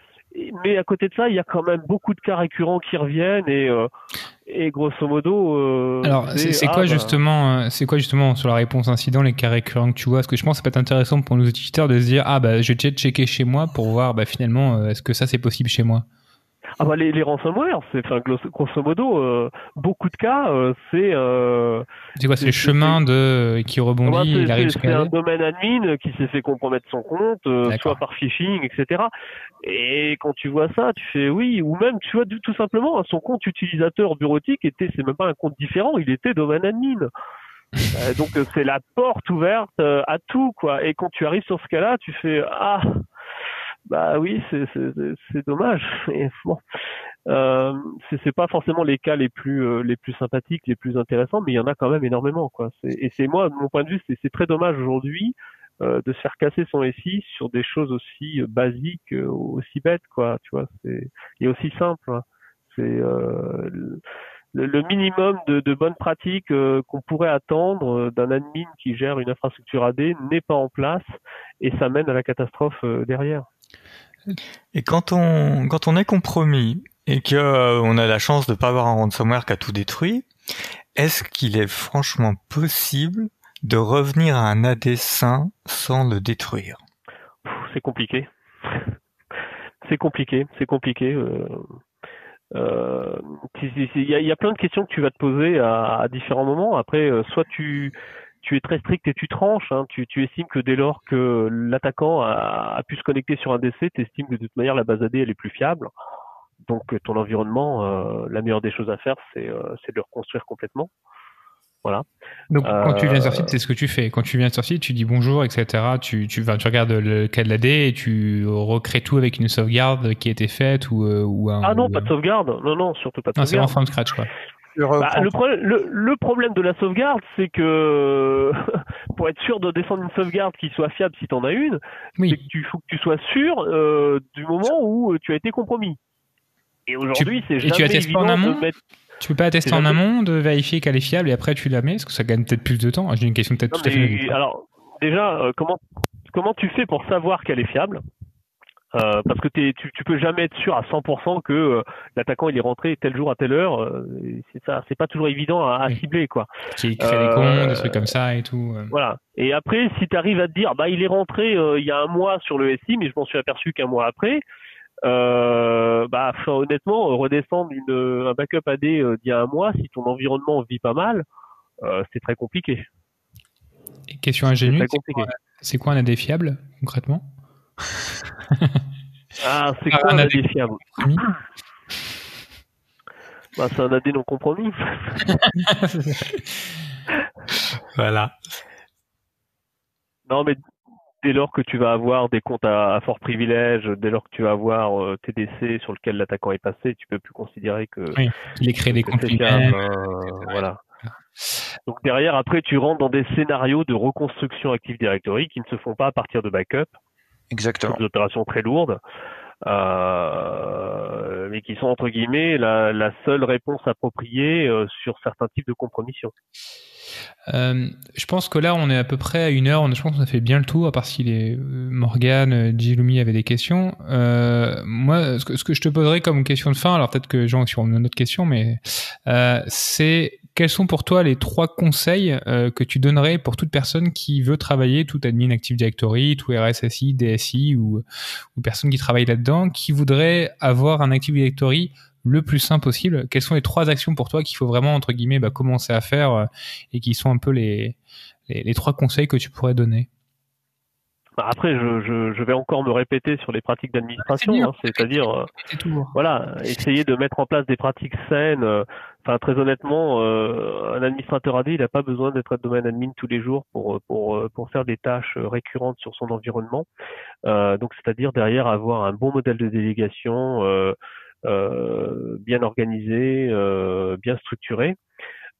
Mais à côté de ça, il y a quand même beaucoup de cas récurrents qui reviennent et euh, et grosso modo. alors c'est quoi ah, bah, justement, c'est quoi justement sur la réponse incident les cas récurrents que tu vois? Parce que je pense que ça peut être intéressant pour nos utilisateurs de se dire ah bah je vais checker chez moi pour voir bah finalement est-ce que ça c'est possible chez moi? Ah bah les, les ransomware, c'est enfin grosso modo euh, beaucoup de cas, euh, c'est. Euh, c'est quoi, c'est le chemin de qui rebondit, bah, C'est un domaine admin qui s'est fait compromettre son compte, euh, soit par phishing, etc. Et quand tu vois ça, tu fais oui, ou même tu vois tout simplement hein, son compte utilisateur bureautique était, c'est même pas un compte différent, il était domaine admin. *laughs* donc c'est la porte ouverte à tout quoi. Et quand tu arrives sur ce cas-là, tu fais ah bah oui, c'est dommage. *laughs* Et bon, euh, c'est pas forcément les cas les plus euh, les plus sympathiques, les plus intéressants, mais il y en a quand même énormément, quoi. Et c'est moi, de mon point de vue, c'est très dommage aujourd'hui euh, de se faire casser son SI sur des choses aussi basiques, euh, aussi bêtes, quoi. Tu vois, c'est et aussi simple. C'est le, minimum de, de bonnes pratiques qu'on pourrait attendre d'un admin qui gère une infrastructure AD n'est pas en place et ça mène à la catastrophe derrière. Et quand on, quand on est compromis et que euh, on a la chance de pas avoir un ransomware qui a tout détruit, est-ce qu'il est franchement possible de revenir à un AD sain sans le détruire? C'est compliqué. *laughs* c'est compliqué, c'est compliqué. Euh, euh, il y, a, plein de questions que tu vas te poser à, à différents moments. Après, soit tu tu es très strict et tu tranches. Hein. Tu, tu, estimes que dès lors que l'attaquant a, a, pu se connecter sur un DC, tu estimes que de toute manière la base AD elle est plus fiable. Donc ton environnement, euh, la meilleure des choses à faire, c'est euh, de le reconstruire complètement. Voilà. Donc quand tu viens sur site, c'est ce que tu fais. Quand tu viens sur site, tu dis bonjour, etc. Tu, tu, vas, tu regardes le cas de l'AD et tu recrées tout avec une sauvegarde qui a été faite ou, euh, ou un. Ah non, pas de sauvegarde. Non, non, surtout pas de sauvegarde. C'est en from scratch, quoi. Bah, le, le, problème de la sauvegarde, c'est que *laughs* pour être sûr de descendre une sauvegarde qui soit fiable si tu en as une, c'est que tu faut que tu sois sûr euh, du moment où euh, tu as été compromis. Et aujourd'hui, c'est jamais tu évident en amont de mettre... Tu peux pas tester en amont, de vérifier qu'elle est fiable et après tu la mets, parce que ça gagne peut-être plus de temps. J'ai une question peut-être tout à fait. Alors, déjà, euh, comment comment tu fais pour savoir qu'elle est fiable? Euh, parce que tu, tu peux jamais être sûr à 100% que euh, l'attaquant il est rentré tel jour à telle heure. Euh, c'est ça, c'est pas toujours évident à, cibler quoi. Qui crée des comptes, des trucs comme ça et tout. Voilà. Et après, si tu arrives à te dire, bah il est rentré il y a un mois sur le SI, mais je m'en suis aperçu qu'un mois après. bah honnêtement, redescendre une, un backup AD d'il y a un mois, si ton environnement vit pas mal, c'est très compliqué. Et question ingénue, c'est quoi, quoi un AD fiable concrètement? Ah, c'est quoi un AD fiable bah, C'est un AD non compromis. *laughs* voilà. Non, mais dès lors que tu vas avoir des comptes à, fort privilège, dès lors que tu vas avoir euh, TDC sur lequel l'attaquant est passé, tu peux plus considérer que oui, il est créé des comptes fiables. Euh, voilà. Donc derrière, après, tu rentres dans des scénarios de reconstruction Active Directory qui ne se font pas à partir de backup, Exactement. Des opérations très lourdes, euh, mais qui sont entre guillemets la, la seule réponse appropriée euh, sur certains types de compromission. Euh, je pense que là, on est à peu près à une heure. Je pense qu'on a fait bien le tour, à part si les euh, Morgan, euh, Jilumi avaient des questions. Euh, moi, ce que, ce que, je te poserais comme question de fin, alors peut-être que Jean, sur une autre question, mais euh, c'est quels sont pour toi les trois conseils que tu donnerais pour toute personne qui veut travailler, tout admin Active Directory, tout RSSI, DSI ou, ou personne qui travaille là-dedans, qui voudrait avoir un Active Directory le plus simple possible? Quelles sont les trois actions pour toi qu'il faut vraiment, entre guillemets, bah, commencer à faire euh, et qui sont un peu les, les, trois conseils que tu pourrais donner? Bah, après, je, je, vais encore me répéter sur les pratiques d'administration, hein, c'est-à-dire, euh, voilà, essayer de mettre en place des pratiques saines. Euh, enfin, très honnêtement, un administrateur AD, il n'a pas besoin d'être domaine admin tous les jours pour pour pour faire des tâches récurrentes sur son environnement. donc, c'est-à-dire derrière avoir un bon modèle de délégation. Euh, bien organisé, euh, bien structuré.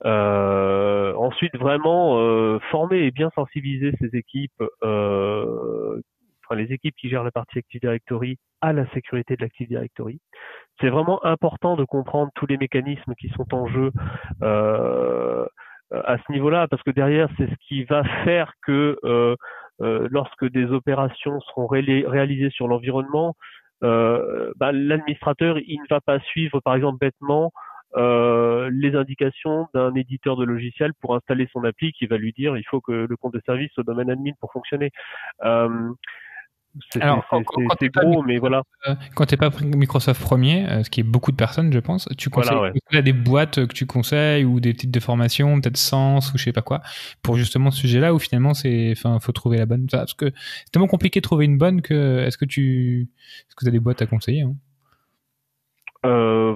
Euh, ensuite, vraiment former et bien sensibiliser ces équipes, les équipes qui gèrent la partie Active Directory à la sécurité de l'Active Directory. C'est vraiment important de comprendre tous les mécanismes qui sont en jeu euh, à ce niveau-là, parce que derrière, c'est ce qui va faire que euh, lorsque des opérations seront réalisées sur l'environnement, euh, bah, l'administrateur il ne va pas suivre par exemple bêtement euh, les indications d'un éditeur de logiciel pour installer son appli qui va lui dire il faut que le compte de service soit domaine admin pour fonctionner. Euh, c'est gros, mais voilà. Euh, quand tu n'es pas Microsoft premier, euh, ce qui est beaucoup de personnes, je pense, tu conseilles voilà, des boîtes que tu conseilles ou des titres de formation, peut-être Sens ou je sais pas quoi, pour justement ce sujet-là où finalement c'est, enfin, faut trouver la bonne. Parce que c'est tellement compliqué de trouver une bonne que, est-ce que tu, est-ce que tu as des boîtes à conseiller hein? Euh...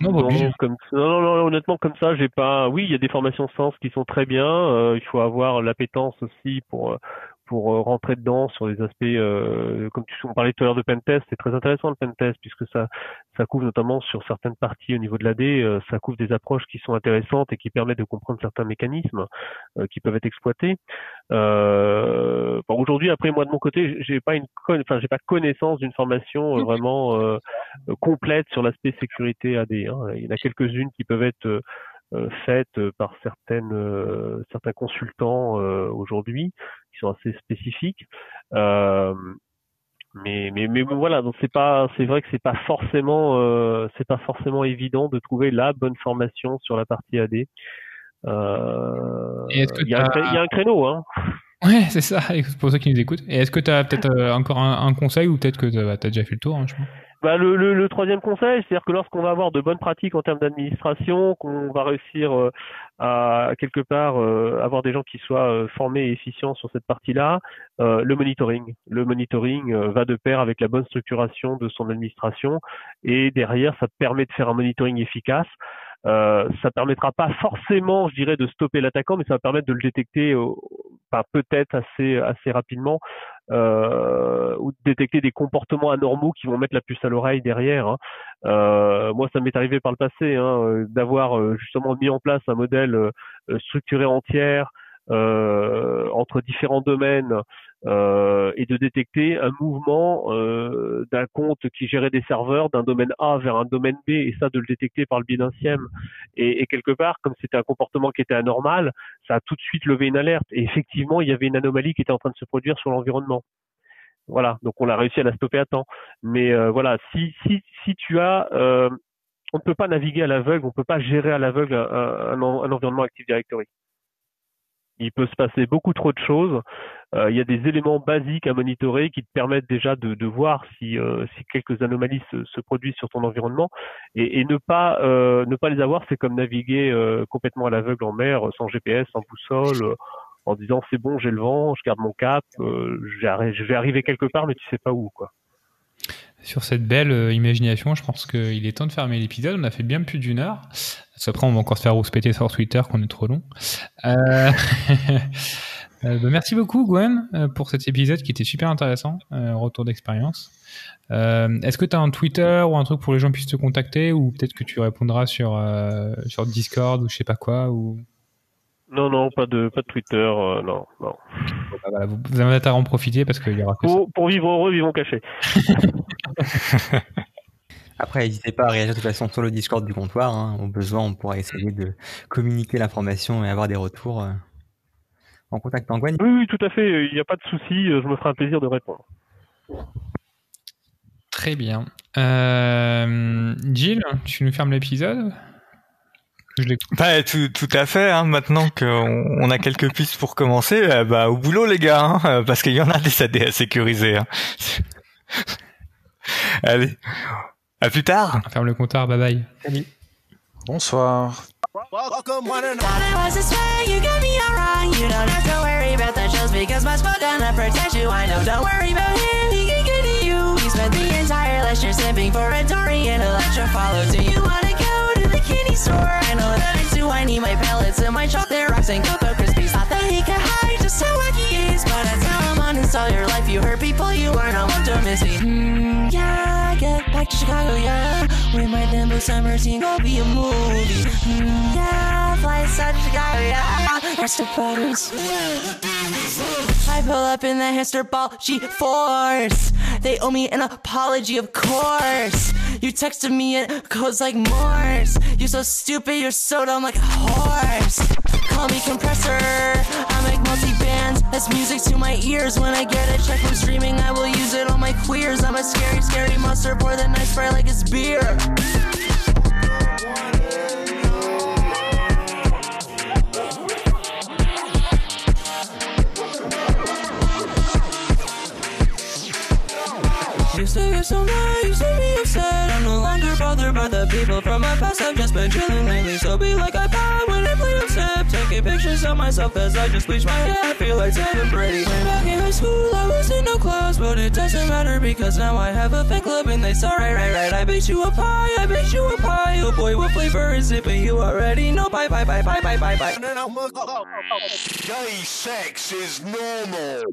Non, non, comme... non, non, honnêtement, comme ça, j'ai pas. Oui, il y a des formations sens qui sont très bien. Euh, il faut avoir l'appétence aussi pour pour euh, rentrer dedans sur les aspects, euh, comme tu on parlait tout à l'heure de pentest, c'est très intéressant le pentest puisque ça, ça couvre notamment sur certaines parties au niveau de l'AD, euh, ça couvre des approches qui sont intéressantes et qui permettent de comprendre certains mécanismes qui peuvent être exploités. Bon, Aujourd'hui, après moi de mon côté, j'ai pas une, enfin j'ai pas connaissance d'une formation vraiment complète sur l'aspect sécurité AD. Hein. Il y en a quelques-unes qui peuvent être euh, faites par certaines euh, certains consultants euh, aujourd'hui qui sont assez spécifiques. Mais, mais mais voilà donc c'est pas c'est vrai que c'est pas forcément c'est pas forcément évident de trouver la bonne formation sur la partie AD il y, a un créneau hein. Ouais, c'est ça, *laughs* pour ceux qui nous écoutent. Et est-ce que tu as peut-être encore un, conseil ou peut-être que tu as, déjà fait le tour hein, je bah, le, le, le, troisième conseil, c'est-à-dire que lorsqu'on va avoir de bonnes pratiques en termes d'administration, qu'on va réussir euh, à quelque part euh, avoir des gens qui soient euh, formés et efficients sur cette partie-là, le monitoring. Le monitoring va de pair avec la bonne structuration de son administration et derrière, ça permet de faire un monitoring efficace. Euh, ça permettra pas forcément, je dirais, de stopper l'attaquant, mais ça va permettre de le détecter, peut-être assez assez rapidement, euh, ou de détecter des comportements anormaux qui vont mettre la puce à l'oreille derrière. Hein. Euh, moi, ça m'est arrivé par le passé hein, d'avoir justement mis en place un modèle structuré entière entre différents domaines euh, et de détecter un mouvement euh, d'un compte qui gérait des serveurs d'un domaine A vers un domaine B et ça de le détecter par le biais d'un SIEM. Et, quelque part, comme c'était un comportement qui était anormal, ça a tout de suite levé une alerte. Et effectivement, il y avait une anomalie qui était en train de se produire sur l'environnement. Voilà, donc on a réussi à la stopper à temps. Mais euh, voilà, si si si tu as euh, on ne peut pas naviguer à l'aveugle, on ne peut pas gérer à l'aveugle un, un, environnement Active Directory. Il peut se passer beaucoup trop de choses. Euh, il y a des éléments basiques à monitorer qui te permettent déjà de, voir si, euh, si quelques anomalies se, se, produisent sur ton environnement et, ne pas euh, ne pas les avoir, c'est comme naviguer complètement à l'aveugle en mer, sans GPS, sans boussole, en disant c'est bon, j'ai le vent, je garde mon cap, je vais arriver quelque part, mais tu sais pas où quoi. Sur cette belle imagination, je pense qu'il est temps de fermer l'épisode. On a fait bien plus d'une heure. Après, on va encore se faire rouspéter sur Twitter qu'on est trop long. Euh... *laughs* Euh, bah, merci beaucoup Gwen euh, pour cet épisode qui était super intéressant, euh, retour d'expérience. Est-ce que tu as un Twitter ou un truc pour les gens puissent te contacter ou peut-être que tu répondras sur sur Discord ou je sais pas quoi ou non, non, pas de, pas de Twitter, non, non. Bah, vous, vous avez à en profiter parce qu'il y aura pour, pour vivre heureux, vivons cachés. *laughs* Après, n'hésitez pas à réagir de toute façon sur le Discord du comptoir. Hein. Au besoin, on pourra essayer de communiquer l'information et avoir des retours en contact Oui, oui, tout à fait. Il n'y a pas de souci. Je me ferai un plaisir de répondre. Très bien. Euh, Gilles, tu nous fermes l'épisode? Je. Bah, tout, tout à fait. Hein, maintenant qu'on on a quelques pistes pour commencer, euh, bah au boulot les gars, hein, euh, parce qu'il y en a des AD à sécuriser. Hein. Allez, à plus tard. Ferme le compteur. Bye bye. Salut. Bonsoir. Welcome one and Thought it was this way, you got me all wrong You don't have to worry about that just because my spell gonna protect you I know, don't worry about him, he can get to you He spent the entire last year simping for a Dory and Electra follow Do you wanna go to the candy store? I know that I do, I need my pellets and my chocolate rocks and Cocoa Krispies Thought that he could hide just how wacky is But I tell him uninstall your life, you hurt people, you are not one to miss me. Mm, Yeah, get back to Chicago, yeah. We might my Denver summer team, go be a movie. Mm, Yeah, fly inside Chicago, yeah. Rest of Paris I pull up in the hipster ball, she force. They owe me an apology, of course. You texted me, it goes like Morse. You're so stupid, you're so dumb like a horse Call me compressor. I make multi-bands. That's music to my ears. When I get a check from streaming I will use it on my queers. I'm a scary, scary monster. Pour the night spray like it's beer. Used to get so mad, used to be upset I'm no longer bothered by the people from my past. I've just been chilling lately So be like Taking pictures of myself as I just bleach my hair. I feel like Tim Brady. Back in high school I was in no class But it doesn't matter because now I have a fan club And they say right, right, right. I baked you a pie, I baked you a pie. Oh boy, what flavor is it? But you already know. Bye, bye, bye, bye, bye, bye, bye. Gay sex is normal